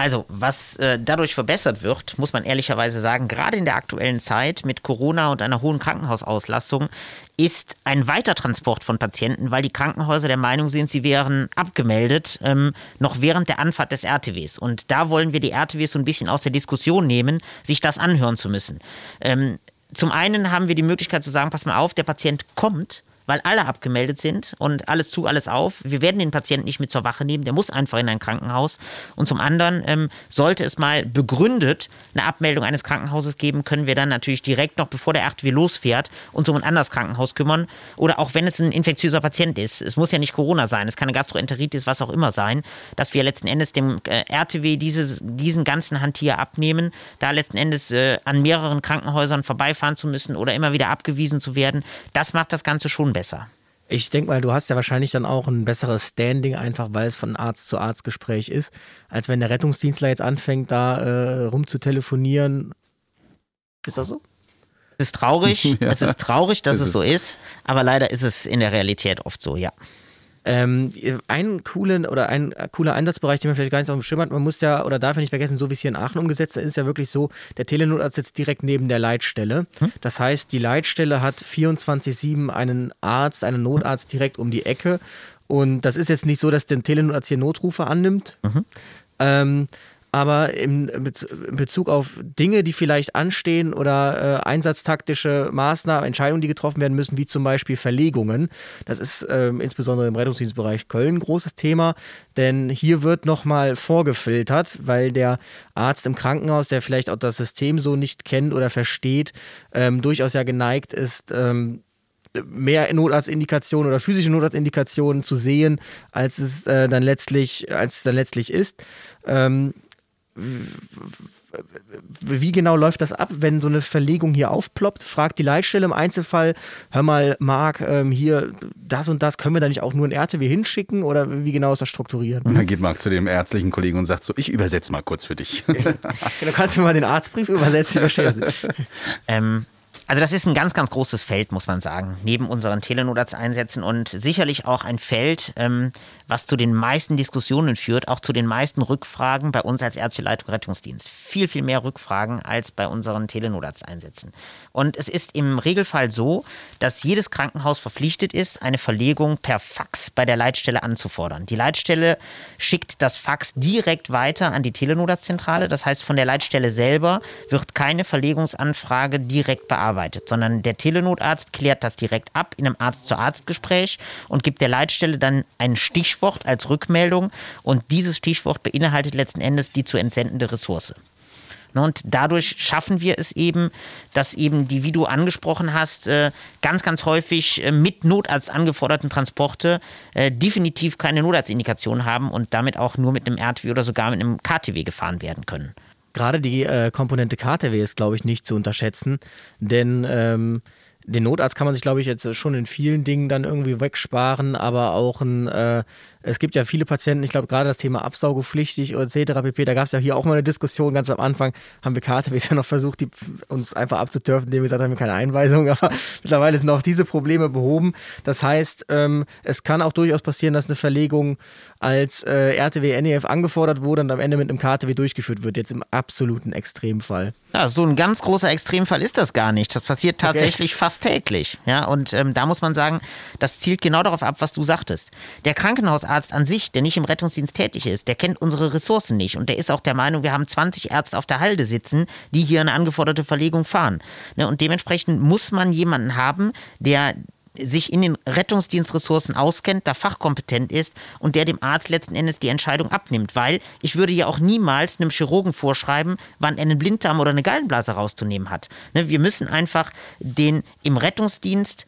Also, was äh, dadurch verbessert wird, muss man ehrlicherweise sagen, gerade in der aktuellen Zeit mit Corona und einer hohen Krankenhausauslastung, ist ein Weitertransport von Patienten, weil die Krankenhäuser der Meinung sind, sie wären abgemeldet, ähm, noch während der Anfahrt des RTWs. Und da wollen wir die RTWs so ein bisschen aus der Diskussion nehmen, sich das anhören zu müssen. Ähm, zum einen haben wir die Möglichkeit zu sagen, pass mal auf, der Patient kommt, weil alle abgemeldet sind und alles zu, alles auf. Wir werden den Patienten nicht mit zur Wache nehmen, der muss einfach in ein Krankenhaus. Und zum anderen ähm, sollte es mal begründet eine Abmeldung eines Krankenhauses geben, können wir dann natürlich direkt noch, bevor der 8W losfährt, uns um ein anderes Krankenhaus kümmern. Oder auch wenn es ein infektiöser Patient ist. Es muss ja nicht Corona sein, es kann eine Gastroenteritis, was auch immer sein, dass wir letzten Endes dem äh, RTW dieses, diesen ganzen Hantier abnehmen, da letzten Endes äh, an mehreren Krankenhäusern vorbeifahren zu müssen oder immer wieder abgewiesen zu werden. Das macht das Ganze schon besser. Ich denke mal, du hast ja wahrscheinlich dann auch ein besseres Standing, einfach weil es von Arzt zu Arzt Gespräch ist, als wenn der Rettungsdienstler jetzt anfängt, da äh, rumzutelefonieren. Ist das so? Es ist traurig, es ist traurig, dass Ist es es. so ist, aber leider ist es in der Realität oft so, ja. Ähm, ein coolen oder ein cooler Einsatzbereich, den man vielleicht gar nicht auf dem Schirm hat, man muss ja oder darf ja nicht vergessen, so wie es hier in Aachen umgesetzt ist, ist ja wirklich so, der Telenotarzt sitzt direkt neben der Leitstelle. Das heißt, die Leitstelle hat 24-7 einen Arzt, einen Notarzt direkt um die Ecke. Und das ist jetzt nicht so, dass der Telenotarzt hier Notrufe annimmt. Ähm, aber im Bezug auf Dinge, die vielleicht anstehen oder äh, einsatztaktische Maßnahmen, Entscheidungen, die getroffen werden müssen, wie zum Beispiel Verlegungen. Das ist ähm, insbesondere im Rettungsdienstbereich Köln ein großes Thema, denn hier wird nochmal vorgefiltert, weil der Arzt im Krankenhaus, der vielleicht auch das System so nicht kennt oder versteht, ähm, durchaus ja geneigt ist, ähm, mehr Notarztindikationen oder physische Notarztindikationen zu sehen, als es äh, dann letztlich, als es dann letztlich ist. Ähm, wie genau läuft das ab, wenn so eine Verlegung hier aufploppt? Fragt die Leitstelle im Einzelfall, hör mal, Marc, ähm, hier das und das, können wir da nicht auch nur ein RTW hinschicken oder wie genau ist das strukturiert? Und dann geht Marc zu dem ärztlichen Kollegen und sagt so, ich übersetze mal kurz für dich. du kannst mir mal den Arztbrief übersetzen, ich verstehe das ähm, also das ist ein ganz, ganz großes Feld, muss man sagen, neben unseren Telenotarzt-Einsätzen und sicherlich auch ein Feld, ähm, was zu den meisten Diskussionen führt, auch zu den meisten Rückfragen bei uns als Ärztliche Leitung Rettungsdienst. Viel, viel mehr Rückfragen als bei unseren Telenotarzt-Einsätzen. Und es ist im Regelfall so, dass jedes Krankenhaus verpflichtet ist, eine Verlegung per Fax bei der Leitstelle anzufordern. Die Leitstelle schickt das Fax direkt weiter an die Telenotarztzentrale. Das heißt, von der Leitstelle selber wird keine Verlegungsanfrage direkt bearbeitet, sondern der Telenotarzt klärt das direkt ab in einem Arzt-zu-Arzt-Gespräch und gibt der Leitstelle dann ein Stichwort als Rückmeldung. Und dieses Stichwort beinhaltet letzten Endes die zu entsendende Ressource. Ne, und dadurch schaffen wir es eben, dass eben die, wie du angesprochen hast, äh, ganz, ganz häufig äh, mit Notarzt angeforderten Transporte äh, definitiv keine Notarztindikation haben und damit auch nur mit einem RTW oder sogar mit einem KTW gefahren werden können. Gerade die Komponente KTW ist, glaube ich, nicht zu unterschätzen, denn ähm den Notarzt kann man sich, glaube ich, jetzt schon in vielen Dingen dann irgendwie wegsparen, aber auch ein, äh, es gibt ja viele Patienten, ich glaube gerade das Thema absaugepflichtig etc. pp, da gab es ja hier auch mal eine Diskussion, ganz am Anfang haben wir KTWs ja noch versucht, die, uns einfach abzudürfen, indem wir gesagt haben, wir keine Einweisung, aber mittlerweile sind auch diese Probleme behoben. Das heißt, ähm, es kann auch durchaus passieren, dass eine Verlegung als äh, RTW NEF angefordert wurde und am Ende mit einem KTW durchgeführt wird, jetzt im absoluten Extremfall. Ja, so ein ganz großer Extremfall ist das gar nicht. Das passiert tatsächlich okay. fast täglich. Ja, und ähm, da muss man sagen, das zielt genau darauf ab, was du sagtest. Der Krankenhausarzt an sich, der nicht im Rettungsdienst tätig ist, der kennt unsere Ressourcen nicht und der ist auch der Meinung, wir haben 20 Ärzte auf der Halde sitzen, die hier eine angeforderte Verlegung fahren. Ne, und dementsprechend muss man jemanden haben, der sich in den Rettungsdienstressourcen auskennt, da fachkompetent ist und der dem Arzt letzten Endes die Entscheidung abnimmt. Weil ich würde ja auch niemals einem Chirurgen vorschreiben, wann er einen Blinddarm oder eine Gallenblase rauszunehmen hat. Ne, wir müssen einfach den im Rettungsdienst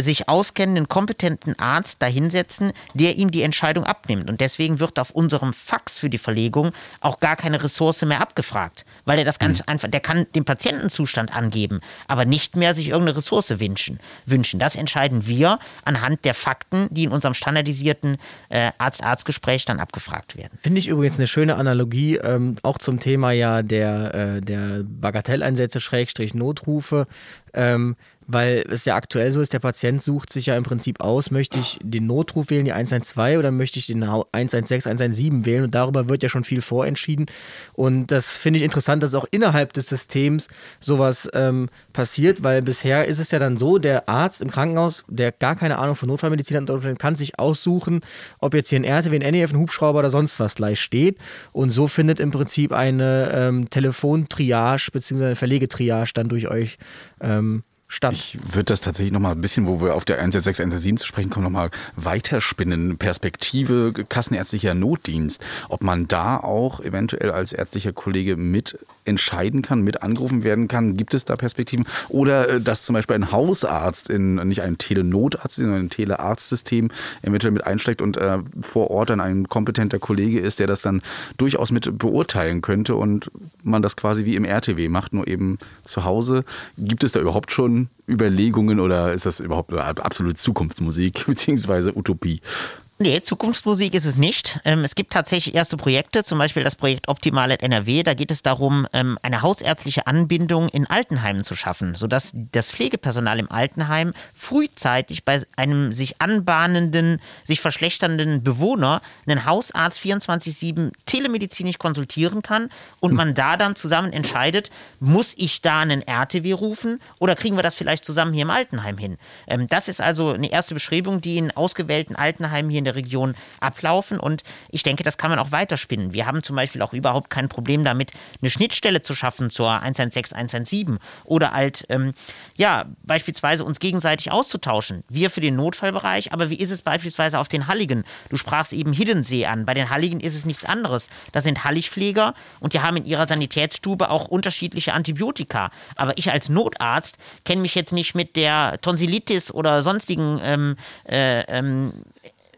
sich auskennenden, kompetenten Arzt dahinsetzen, der ihm die Entscheidung abnimmt. Und deswegen wird auf unserem Fax für die Verlegung auch gar keine Ressource mehr abgefragt, weil er das ganz mhm. einfach, der kann den Patientenzustand angeben, aber nicht mehr sich irgendeine Ressource wünschen. wünschen. Das entscheiden wir anhand der Fakten, die in unserem standardisierten äh, Arzt-Arzt-Gespräch dann abgefragt werden. Finde ich übrigens eine schöne Analogie, ähm, auch zum Thema ja der, äh, der Bagatelleinsätze, Schrägstrich Notrufe. Ähm, weil es ja aktuell so ist, der Patient sucht sich ja im Prinzip aus, möchte ich den Notruf wählen, die 112 oder möchte ich den 116, 117 wählen und darüber wird ja schon viel vorentschieden und das finde ich interessant, dass auch innerhalb des Systems sowas ähm, passiert, weil bisher ist es ja dann so, der Arzt im Krankenhaus, der gar keine Ahnung von Notfallmedizin hat, kann sich aussuchen, ob jetzt hier ein RTW, ein NEF, ein Hubschrauber oder sonst was gleich steht und so findet im Prinzip eine ähm, Telefontriage bzw. Verlegetriage dann durch euch ähm, stand. Ich würde das tatsächlich nochmal ein bisschen, wo wir auf der 116, 117 zu sprechen kommen, nochmal weiterspinnen. Perspektive kassenärztlicher Notdienst. Ob man da auch eventuell als ärztlicher Kollege mit entscheiden kann, mit angerufen werden kann. Gibt es da Perspektiven? Oder äh, dass zum Beispiel ein Hausarzt in nicht ein Telenotarzt, sondern ein Telearztsystem eventuell mit einsteigt und äh, vor Ort dann ein kompetenter Kollege ist, der das dann durchaus mit beurteilen könnte und man das quasi wie im RTW macht, nur eben zu Hause. Gibt es da überhaupt schon Überlegungen oder ist das überhaupt absolute Zukunftsmusik bzw. Utopie? Nee, Zukunftsmusik ist es nicht. Ähm, es gibt tatsächlich erste Projekte, zum Beispiel das Projekt Optimale NRW. Da geht es darum, ähm, eine hausärztliche Anbindung in Altenheimen zu schaffen, sodass das Pflegepersonal im Altenheim frühzeitig bei einem sich anbahnenden, sich verschlechternden Bewohner einen Hausarzt 24-7 telemedizinisch konsultieren kann und man da dann zusammen entscheidet, muss ich da einen RTW rufen oder kriegen wir das vielleicht zusammen hier im Altenheim hin? Ähm, das ist also eine erste Beschreibung, die in ausgewählten Altenheimen hier in der der Region ablaufen. Und ich denke, das kann man auch weiterspinnen. Wir haben zum Beispiel auch überhaupt kein Problem damit, eine Schnittstelle zu schaffen zur 116, 117 oder halt, ähm, ja, beispielsweise uns gegenseitig auszutauschen. Wir für den Notfallbereich, aber wie ist es beispielsweise auf den Halligen? Du sprachst eben Hiddensee an. Bei den Halligen ist es nichts anderes. Das sind Halligpfleger und die haben in ihrer Sanitätsstube auch unterschiedliche Antibiotika. Aber ich als Notarzt kenne mich jetzt nicht mit der Tonsillitis oder sonstigen ähm, äh, ähm,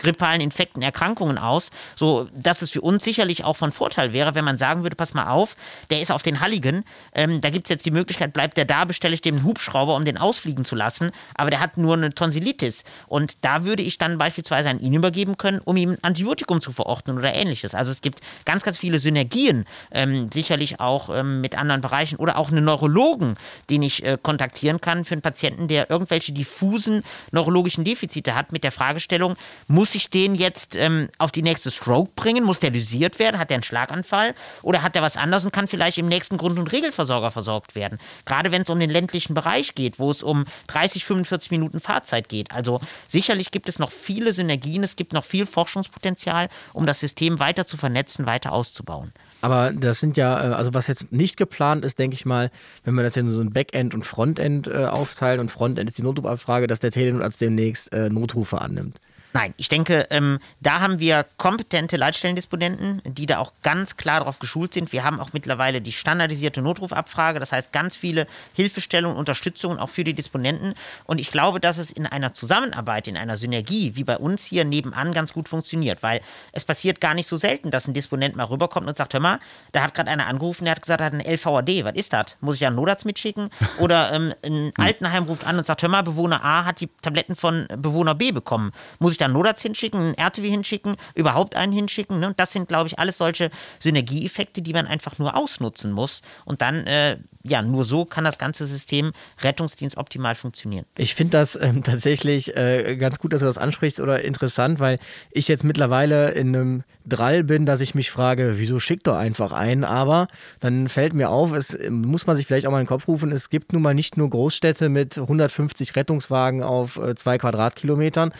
grippalen Infekten, Erkrankungen aus, so dass es für uns sicherlich auch von Vorteil wäre, wenn man sagen würde, pass mal auf, der ist auf den Halligen, ähm, da gibt es jetzt die Möglichkeit, bleibt der da, bestelle ich dem einen Hubschrauber, um den ausfliegen zu lassen, aber der hat nur eine Tonsillitis. Und da würde ich dann beispielsweise an ihn übergeben können, um ihm ein Antibiotikum zu verordnen oder ähnliches. Also es gibt ganz, ganz viele Synergien, ähm, sicherlich auch ähm, mit anderen Bereichen oder auch einen Neurologen, den ich äh, kontaktieren kann für einen Patienten, der irgendwelche diffusen neurologischen Defizite hat mit der Fragestellung, muss muss ich den jetzt ähm, auf die nächste Stroke bringen? Muss der lysiert werden? Hat der einen Schlaganfall? Oder hat der was anderes und kann vielleicht im nächsten Grund- und Regelversorger versorgt werden? Gerade wenn es um den ländlichen Bereich geht, wo es um 30, 45 Minuten Fahrzeit geht. Also sicherlich gibt es noch viele Synergien, es gibt noch viel Forschungspotenzial, um das System weiter zu vernetzen, weiter auszubauen. Aber das sind ja, äh, also was jetzt nicht geplant ist, denke ich mal, wenn wir das in so ein Backend und Frontend äh, aufteilen und Frontend ist die Notrufabfrage, dass der Telefonarzt demnächst äh, Notrufe annimmt. Nein, ich denke, ähm, da haben wir kompetente Leitstellendisponenten, die da auch ganz klar darauf geschult sind. Wir haben auch mittlerweile die standardisierte Notrufabfrage, das heißt ganz viele Hilfestellungen, Unterstützungen auch für die Disponenten. Und ich glaube, dass es in einer Zusammenarbeit, in einer Synergie, wie bei uns hier nebenan, ganz gut funktioniert, weil es passiert gar nicht so selten, dass ein Disponent mal rüberkommt und sagt, hör mal, da hat gerade einer angerufen, der hat gesagt, er hat ein LVAD, was ist das? Muss ich ja einen Notarzt mitschicken? Oder ähm, ein Altenheim ruft an und sagt, hör mal, Bewohner A hat die Tabletten von Bewohner B bekommen. Muss ich dann Nodarzt hinschicken, einen RTW hinschicken, überhaupt einen hinschicken. Ne? Das sind, glaube ich, alles solche Synergieeffekte, die man einfach nur ausnutzen muss. Und dann, äh, ja, nur so kann das ganze System Rettungsdienst optimal funktionieren. Ich finde das ähm, tatsächlich äh, ganz gut, dass du das ansprichst oder interessant, weil ich jetzt mittlerweile in einem Drall bin, dass ich mich frage, wieso schickt doch einfach ein? Aber dann fällt mir auf, es muss man sich vielleicht auch mal in den Kopf rufen, es gibt nun mal nicht nur Großstädte mit 150 Rettungswagen auf äh, zwei Quadratkilometern,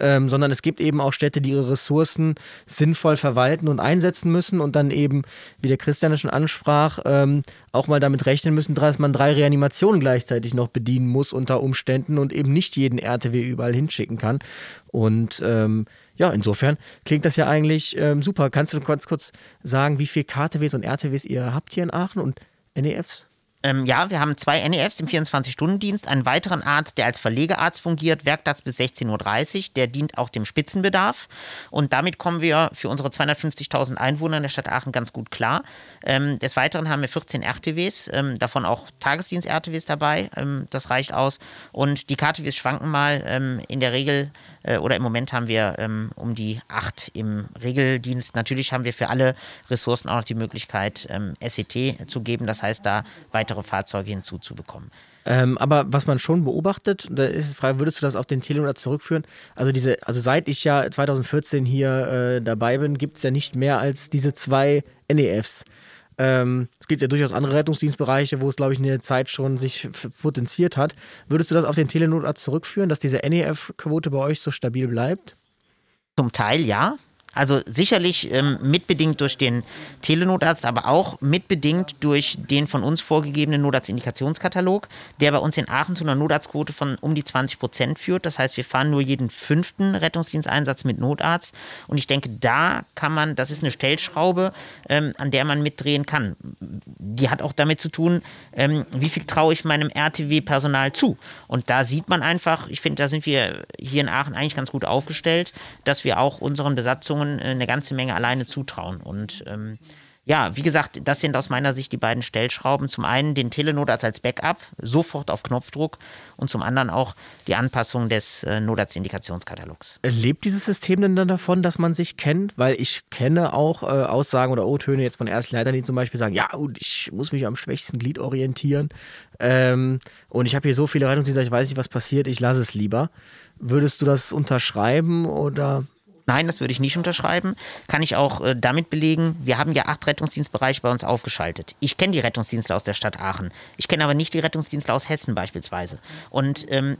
ähm, sondern es gibt eben auch Städte, die ihre Ressourcen sinnvoll verwalten und einsetzen müssen und dann eben, wie der Christian schon ansprach, ähm, auch mal damit rechnen müssen, dass man drei Reanimationen gleichzeitig noch bedienen muss unter Umständen und eben nicht jeden RTW überall hinschicken kann. Und ähm, ja, insofern klingt das ja eigentlich ähm, super. Kannst du ganz kurz sagen, wie viele KTWs und RTWs ihr habt hier in Aachen und NEFs? Ähm, ja, wir haben zwei NEFs im 24-Stunden-Dienst, einen weiteren Arzt, der als Verlegearzt fungiert, werktags bis 16.30 Uhr, der dient auch dem Spitzenbedarf. Und damit kommen wir für unsere 250.000 Einwohner in der Stadt Aachen ganz gut klar. Ähm, des Weiteren haben wir 14 RTWs, ähm, davon auch Tagesdienst-RTWs dabei. Ähm, das reicht aus. Und die KTWs schwanken mal. Ähm, in der Regel äh, oder im Moment haben wir ähm, um die acht im Regeldienst. Natürlich haben wir für alle Ressourcen auch noch die Möglichkeit, SET zu geben. Das heißt, da weitere Fahrzeuge hinzuzubekommen. Ähm, aber was man schon beobachtet, da ist die Frage, würdest du das auf den Telefonat zurückführen? Also diese, also seit ich ja 2014 hier äh, dabei bin, gibt es ja nicht mehr als diese zwei NEFs. Ähm, es gibt ja durchaus andere Rettungsdienstbereiche, wo es, glaube ich, eine Zeit schon sich potenziert hat. Würdest du das auf den Telenotarzt zurückführen, dass diese NEF-Quote bei euch so stabil bleibt? Zum Teil ja. Also sicherlich ähm, mitbedingt durch den Telenotarzt, aber auch mitbedingt durch den von uns vorgegebenen Notarztindikationskatalog, der bei uns in Aachen zu einer Notarztquote von um die 20 Prozent führt. Das heißt, wir fahren nur jeden fünften Rettungsdiensteinsatz mit Notarzt. Und ich denke, da kann man, das ist eine Stellschraube, ähm, an der man mitdrehen kann. Die hat auch damit zu tun, ähm, wie viel traue ich meinem RTW-Personal zu. Und da sieht man einfach, ich finde, da sind wir hier in Aachen eigentlich ganz gut aufgestellt, dass wir auch unseren Besatzungen Positionen äh, eine ganze Menge alleine zutrauen. Und ähm, ja, wie gesagt, das sind aus meiner Sicht die beiden Stellschrauben. Zum einen den Telenotarzt als Backup, sofort auf Knopfdruck und zum anderen auch die Anpassung des äh, Notarztindikationskatalogs. Lebt dieses System denn dann davon, dass man sich kennt? Weil ich kenne auch äh, Aussagen oder O-Töne jetzt von Erstleitern, die zum Beispiel sagen, ja, ich muss mich am schwächsten Glied orientieren ähm, und ich habe hier so viele Rettungsdienste, ich weiß nicht, was passiert, ich lasse es lieber. Würdest du das unterschreiben oder Nein, das würde ich nicht unterschreiben. Kann ich auch äh, damit belegen, wir haben ja acht Rettungsdienstbereiche bei uns aufgeschaltet. Ich kenne die Rettungsdienstler aus der Stadt Aachen. Ich kenne aber nicht die Rettungsdienstler aus Hessen beispielsweise. Und ähm,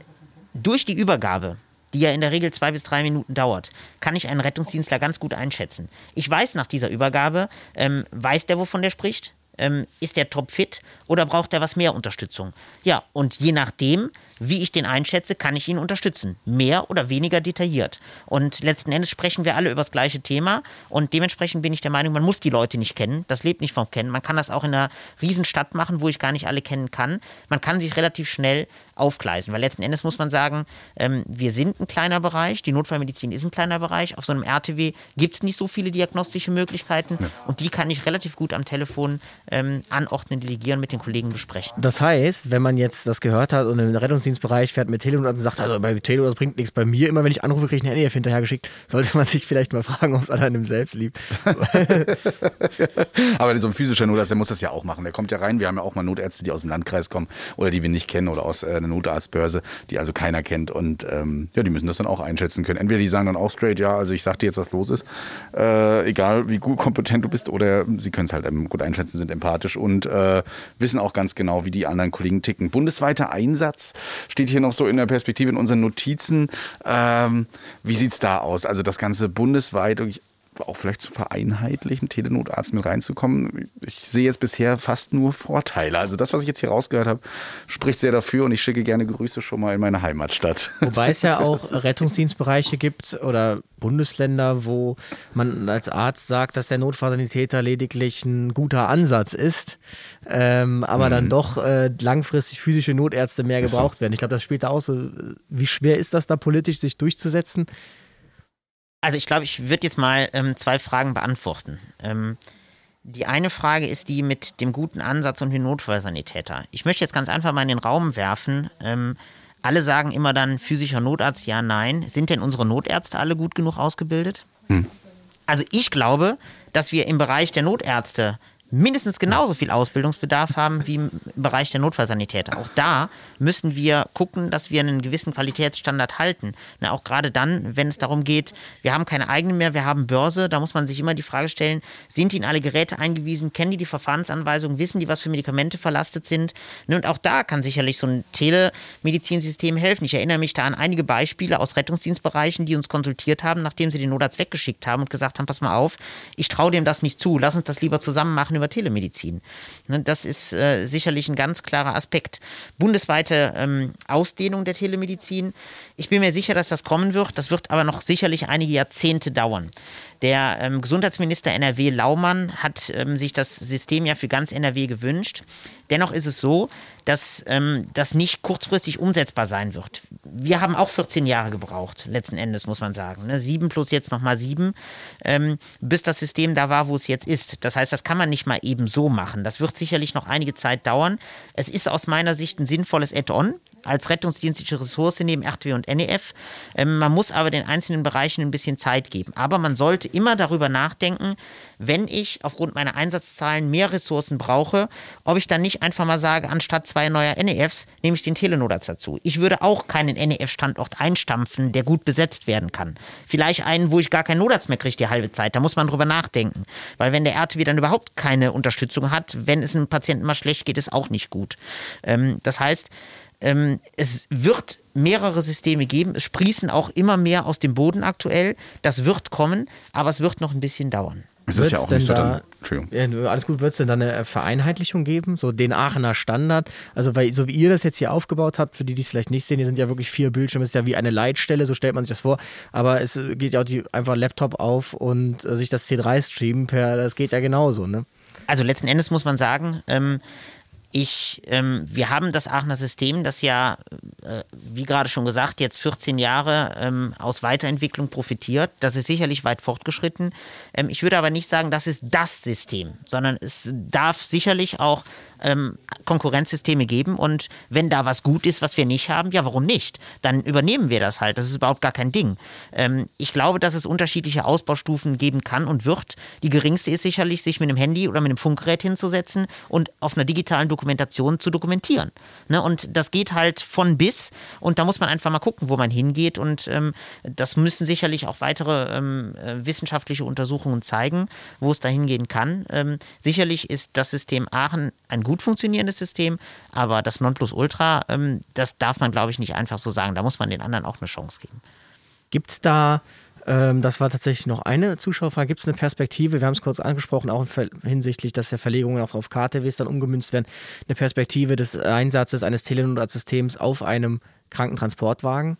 durch die Übergabe die ja in der Regel zwei bis drei Minuten dauert, kann ich einen Rettungsdienstler ganz gut einschätzen. Ich weiß nach dieser Übergabe, ähm, weiß der, wovon der spricht? Ähm, ist der topfit oder braucht er was mehr Unterstützung? Ja, und je nachdem, wie ich den einschätze, kann ich ihn unterstützen. Mehr oder weniger detailliert. Und letzten Endes sprechen wir alle über das gleiche Thema. Und dementsprechend bin ich der Meinung, man muss die Leute nicht kennen. Das lebt nicht vom Kennen. Man kann das auch in einer Riesenstadt machen, wo ich gar nicht alle kennen kann. Man kann sich relativ schnell aufgleisen. Weil letzten Endes muss man sagen, ähm, wir sind ein kleiner Bereich. Die Notfallmedizin ist ein kleiner Bereich. Auf so einem RTW gibt es nicht so viele diagnostische Möglichkeiten. Ja. Und die kann ich relativ gut am Telefon ähm, anordnen, delegieren, mit den Kollegen besprechen. Das heißt, wenn man jetzt das gehört hat und im Rettungsdienstbereich fährt mit Telefon und sagt, also bei Telefon das bringt nichts. Bei mir, immer wenn ich anrufe, kriege ich eine NEF hinterhergeschickt. Sollte man sich vielleicht mal fragen, ob es an einem selbst liegt. Aber so ein physischer Notarzt, der muss das ja auch machen. Der kommt ja rein. Wir haben ja auch mal Notärzte, die aus dem Landkreis kommen oder die wir nicht kennen oder aus äh, einer Notarztbörse, die also keiner kennt. Und ähm, ja, die müssen das dann auch einschätzen können. Entweder die sagen dann auch straight, ja, also ich sag dir jetzt, was los ist, äh, egal wie gut kompetent du bist, oder sie können es halt ähm, gut einschätzen, sind empathisch und äh, wissen auch ganz genau, wie die anderen Kollegen ticken. Bundesweiter Einsatz steht hier noch so in der Perspektive in unseren Notizen. Ähm, wie sieht es da aus? Also das Ganze bundesweit, auch vielleicht zu vereinheitlichen, Telenotarzt mit reinzukommen. Ich sehe jetzt bisher fast nur Vorteile. Also das, was ich jetzt hier rausgehört habe, spricht sehr dafür und ich schicke gerne Grüße schon mal in meine Heimatstadt. Wobei es ja auch Rettungsdienstbereiche gibt oder Bundesländer, wo man als Arzt sagt, dass der Notfallsanitäter lediglich ein guter Ansatz ist, ähm, aber mhm. dann doch äh, langfristig physische Notärzte mehr gebraucht werden. Ich glaube, das spielt da auch so. Wie schwer ist das da politisch, sich durchzusetzen? Also ich glaube, ich würde jetzt mal ähm, zwei Fragen beantworten. Ähm, die eine Frage ist die mit dem guten Ansatz und dem Notfallsanitäter. Ich möchte jetzt ganz einfach mal in den Raum werfen. Ähm, alle sagen immer dann physischer Notarzt, ja, nein. Sind denn unsere Notärzte alle gut genug ausgebildet? Hm. Also ich glaube, dass wir im Bereich der Notärzte mindestens genauso viel Ausbildungsbedarf haben wie im Bereich der Notfallsanitäter. Auch da müssen wir gucken, dass wir einen gewissen Qualitätsstandard halten. Na, auch gerade dann, wenn es darum geht, wir haben keine eigenen mehr, wir haben Börse, da muss man sich immer die Frage stellen, sind die in alle Geräte eingewiesen, kennen die die Verfahrensanweisungen, wissen die, was für Medikamente verlastet sind? Und auch da kann sicherlich so ein Telemedizinsystem helfen. Ich erinnere mich da an einige Beispiele aus Rettungsdienstbereichen, die uns konsultiert haben, nachdem sie den Notarzt weggeschickt haben und gesagt haben, pass mal auf, ich traue dem das nicht zu, lass uns das lieber zusammen machen über Telemedizin. Ne, das ist äh, sicherlich ein ganz klarer Aspekt. Bundesweite ähm, Ausdehnung der Telemedizin. Ich bin mir sicher, dass das kommen wird. Das wird aber noch sicherlich einige Jahrzehnte dauern. Der ähm, Gesundheitsminister NRW Laumann hat ähm, sich das System ja für ganz NRW gewünscht. Dennoch ist es so, dass ähm, das nicht kurzfristig umsetzbar sein wird. Wir haben auch 14 Jahre gebraucht, letzten Endes muss man sagen. Ne? Sieben plus jetzt nochmal sieben, ähm, bis das System da war, wo es jetzt ist. Das heißt, das kann man nicht mal eben so machen. Das wird sicherlich noch einige Zeit dauern. Es ist aus meiner Sicht ein sinnvolles Add-on als rettungsdienstliche Ressource neben RTW und NEF. Ähm, man muss aber den einzelnen Bereichen ein bisschen Zeit geben. Aber man sollte immer darüber nachdenken, wenn ich aufgrund meiner Einsatzzahlen mehr Ressourcen brauche, ob ich dann nicht einfach mal sage, anstatt zwei neuer NEFs nehme ich den Telenotarzt dazu. Ich würde auch keinen NEF-Standort einstampfen, der gut besetzt werden kann. Vielleicht einen, wo ich gar keinen Notarzt mehr kriege die halbe Zeit. Da muss man drüber nachdenken. Weil wenn der RTW dann überhaupt keine Unterstützung hat, wenn es einem Patienten mal schlecht geht, ist auch nicht gut. Ähm, das heißt, ähm, es wird mehrere Systeme geben. Es sprießen auch immer mehr aus dem Boden aktuell. Das wird kommen, aber es wird noch ein bisschen dauern. Es ist ja auch nicht so dann, Entschuldigung. Ja, alles gut, wird es denn dann eine Vereinheitlichung geben? So den Aachener Standard? Also, weil, so wie ihr das jetzt hier aufgebaut habt, für die, die es vielleicht nicht sehen, hier sind ja wirklich vier Bildschirme, es ist ja wie eine Leitstelle, so stellt man sich das vor. Aber es geht ja auch die, einfach Laptop auf und äh, sich das C3 streamen per, das geht ja genauso, ne? Also letzten Endes muss man sagen, ähm, ich, ähm, wir haben das Aachener System, das ja, äh, wie gerade schon gesagt, jetzt 14 Jahre ähm, aus Weiterentwicklung profitiert. Das ist sicherlich weit fortgeschritten. Ähm, ich würde aber nicht sagen, das ist das System, sondern es darf sicherlich auch ähm, Konkurrenzsysteme geben und wenn da was gut ist, was wir nicht haben, ja, warum nicht? Dann übernehmen wir das halt. Das ist überhaupt gar kein Ding. Ähm, ich glaube, dass es unterschiedliche Ausbaustufen geben kann und wird. Die geringste ist sicherlich, sich mit einem Handy oder mit einem Funkgerät hinzusetzen und auf einer digitalen Dokumentation zu dokumentieren. Ne? Und das geht halt von bis und da muss man einfach mal gucken, wo man hingeht und ähm, das müssen sicherlich auch weitere ähm, äh, wissenschaftliche Untersuchungen zeigen, wo es da hingehen kann. Ähm, sicherlich ist das System Aachen ein gut funktionierendes System, aber das Nonplusultra, ähm, das darf man, glaube ich, nicht einfach so sagen. Da muss man den anderen auch eine Chance geben. Gibt es da, ähm, das war tatsächlich noch eine Zuschauerfrage, gibt es eine Perspektive, wir haben es kurz angesprochen, auch hinsichtlich, dass ja Verlegungen auch auf KTWs dann umgemünzt werden, eine Perspektive des Einsatzes eines Telenotarsystems auf einem Krankentransportwagen?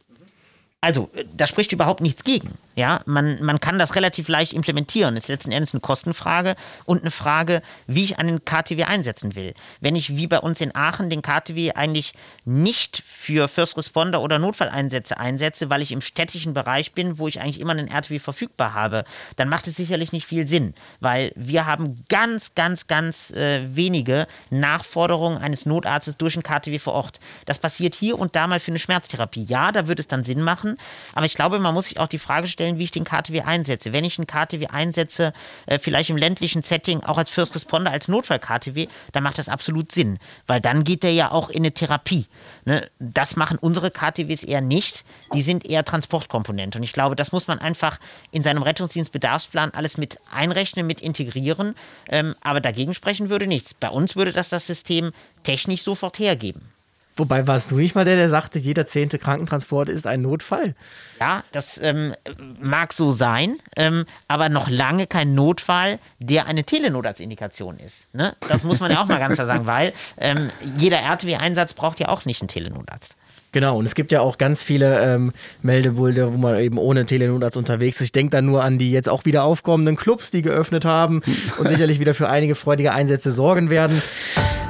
Also, äh, da spricht überhaupt nichts gegen. Ja, man, man kann das relativ leicht implementieren. Ist letzten Endes eine Kostenfrage und eine Frage, wie ich einen KTW einsetzen will. Wenn ich wie bei uns in Aachen den KTW eigentlich nicht für First Responder oder Notfalleinsätze einsetze, weil ich im städtischen Bereich bin, wo ich eigentlich immer einen RTW verfügbar habe, dann macht es sicherlich nicht viel Sinn, weil wir haben ganz, ganz, ganz äh, wenige Nachforderungen eines Notarztes durch einen KTW vor Ort. Das passiert hier und da mal für eine Schmerztherapie. Ja, da würde es dann Sinn machen, aber ich glaube, man muss sich auch die Frage stellen, stellen, wie ich den KTW einsetze. Wenn ich einen KTW einsetze, äh, vielleicht im ländlichen Setting, auch als First Responder, als Notfall-KTW, dann macht das absolut Sinn, weil dann geht der ja auch in eine Therapie. Ne? Das machen unsere KTWs eher nicht. Die sind eher Transportkomponente. Und ich glaube, das muss man einfach in seinem Rettungsdienstbedarfsplan alles mit einrechnen, mit integrieren. Ähm, aber dagegen sprechen würde nichts. Bei uns würde das das System technisch sofort hergeben. Wobei warst du nicht mal der, der sagte, jeder zehnte Krankentransport ist ein Notfall? Ja, das ähm, mag so sein, ähm, aber noch lange kein Notfall, der eine Telenotarztindikation ist. Ne? Das muss man ja auch mal ganz klar sagen, weil ähm, jeder RTW-Einsatz braucht ja auch nicht einen Telenotarzt. Genau, und es gibt ja auch ganz viele ähm, Meldebulde, wo man eben ohne Telenotarzt unterwegs ist. Ich denke dann nur an die jetzt auch wieder aufkommenden Clubs, die geöffnet haben und sicherlich wieder für einige freudige Einsätze sorgen werden.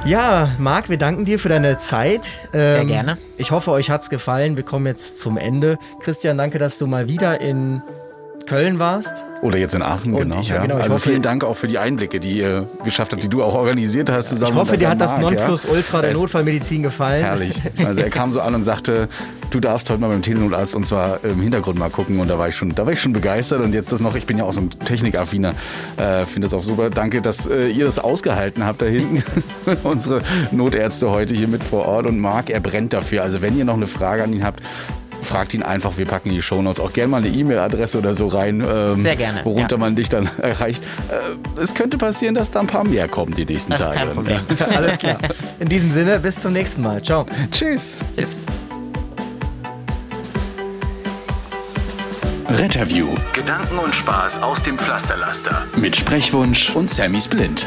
Ja, Marc, wir danken dir für deine Zeit. Ähm, Sehr gerne. Ich hoffe, euch hat es gefallen. Wir kommen jetzt zum Ende. Christian, danke, dass du mal wieder in Köln warst. Oder jetzt in Aachen, und genau. Ich, ja. genau also hoffe, vielen Dank auch für die Einblicke, die ihr geschafft habt, die du auch organisiert hast. Zusammen ich hoffe, dir hat das Nonplusultra ja. der Notfallmedizin gefallen. Herrlich. Also er kam so an und sagte, du darfst heute mal beim Telenotarzt und zwar im Hintergrund mal gucken und da war ich schon, da war ich schon begeistert und jetzt das noch, ich bin ja auch so ein Technikaffiner, äh, finde das auch super. Danke, dass äh, ihr das ausgehalten habt da hinten. Unsere Notärzte heute hier mit vor Ort und Marc, er brennt dafür. Also wenn ihr noch eine Frage an ihn habt, fragt ihn einfach, wir packen die Shownotes auch gerne mal eine E-Mail-Adresse oder so rein, ähm, Sehr gerne, worunter ja. man dich dann erreicht. Äh, es könnte passieren, dass da ein paar mehr kommen die nächsten das Tage. Ist kein Problem. Alles klar. In diesem Sinne, bis zum nächsten Mal. Ciao. Tschüss. Tschüss. Retterview. Gedanken und Spaß aus dem Pflasterlaster. Mit Sprechwunsch und Sammy Splint.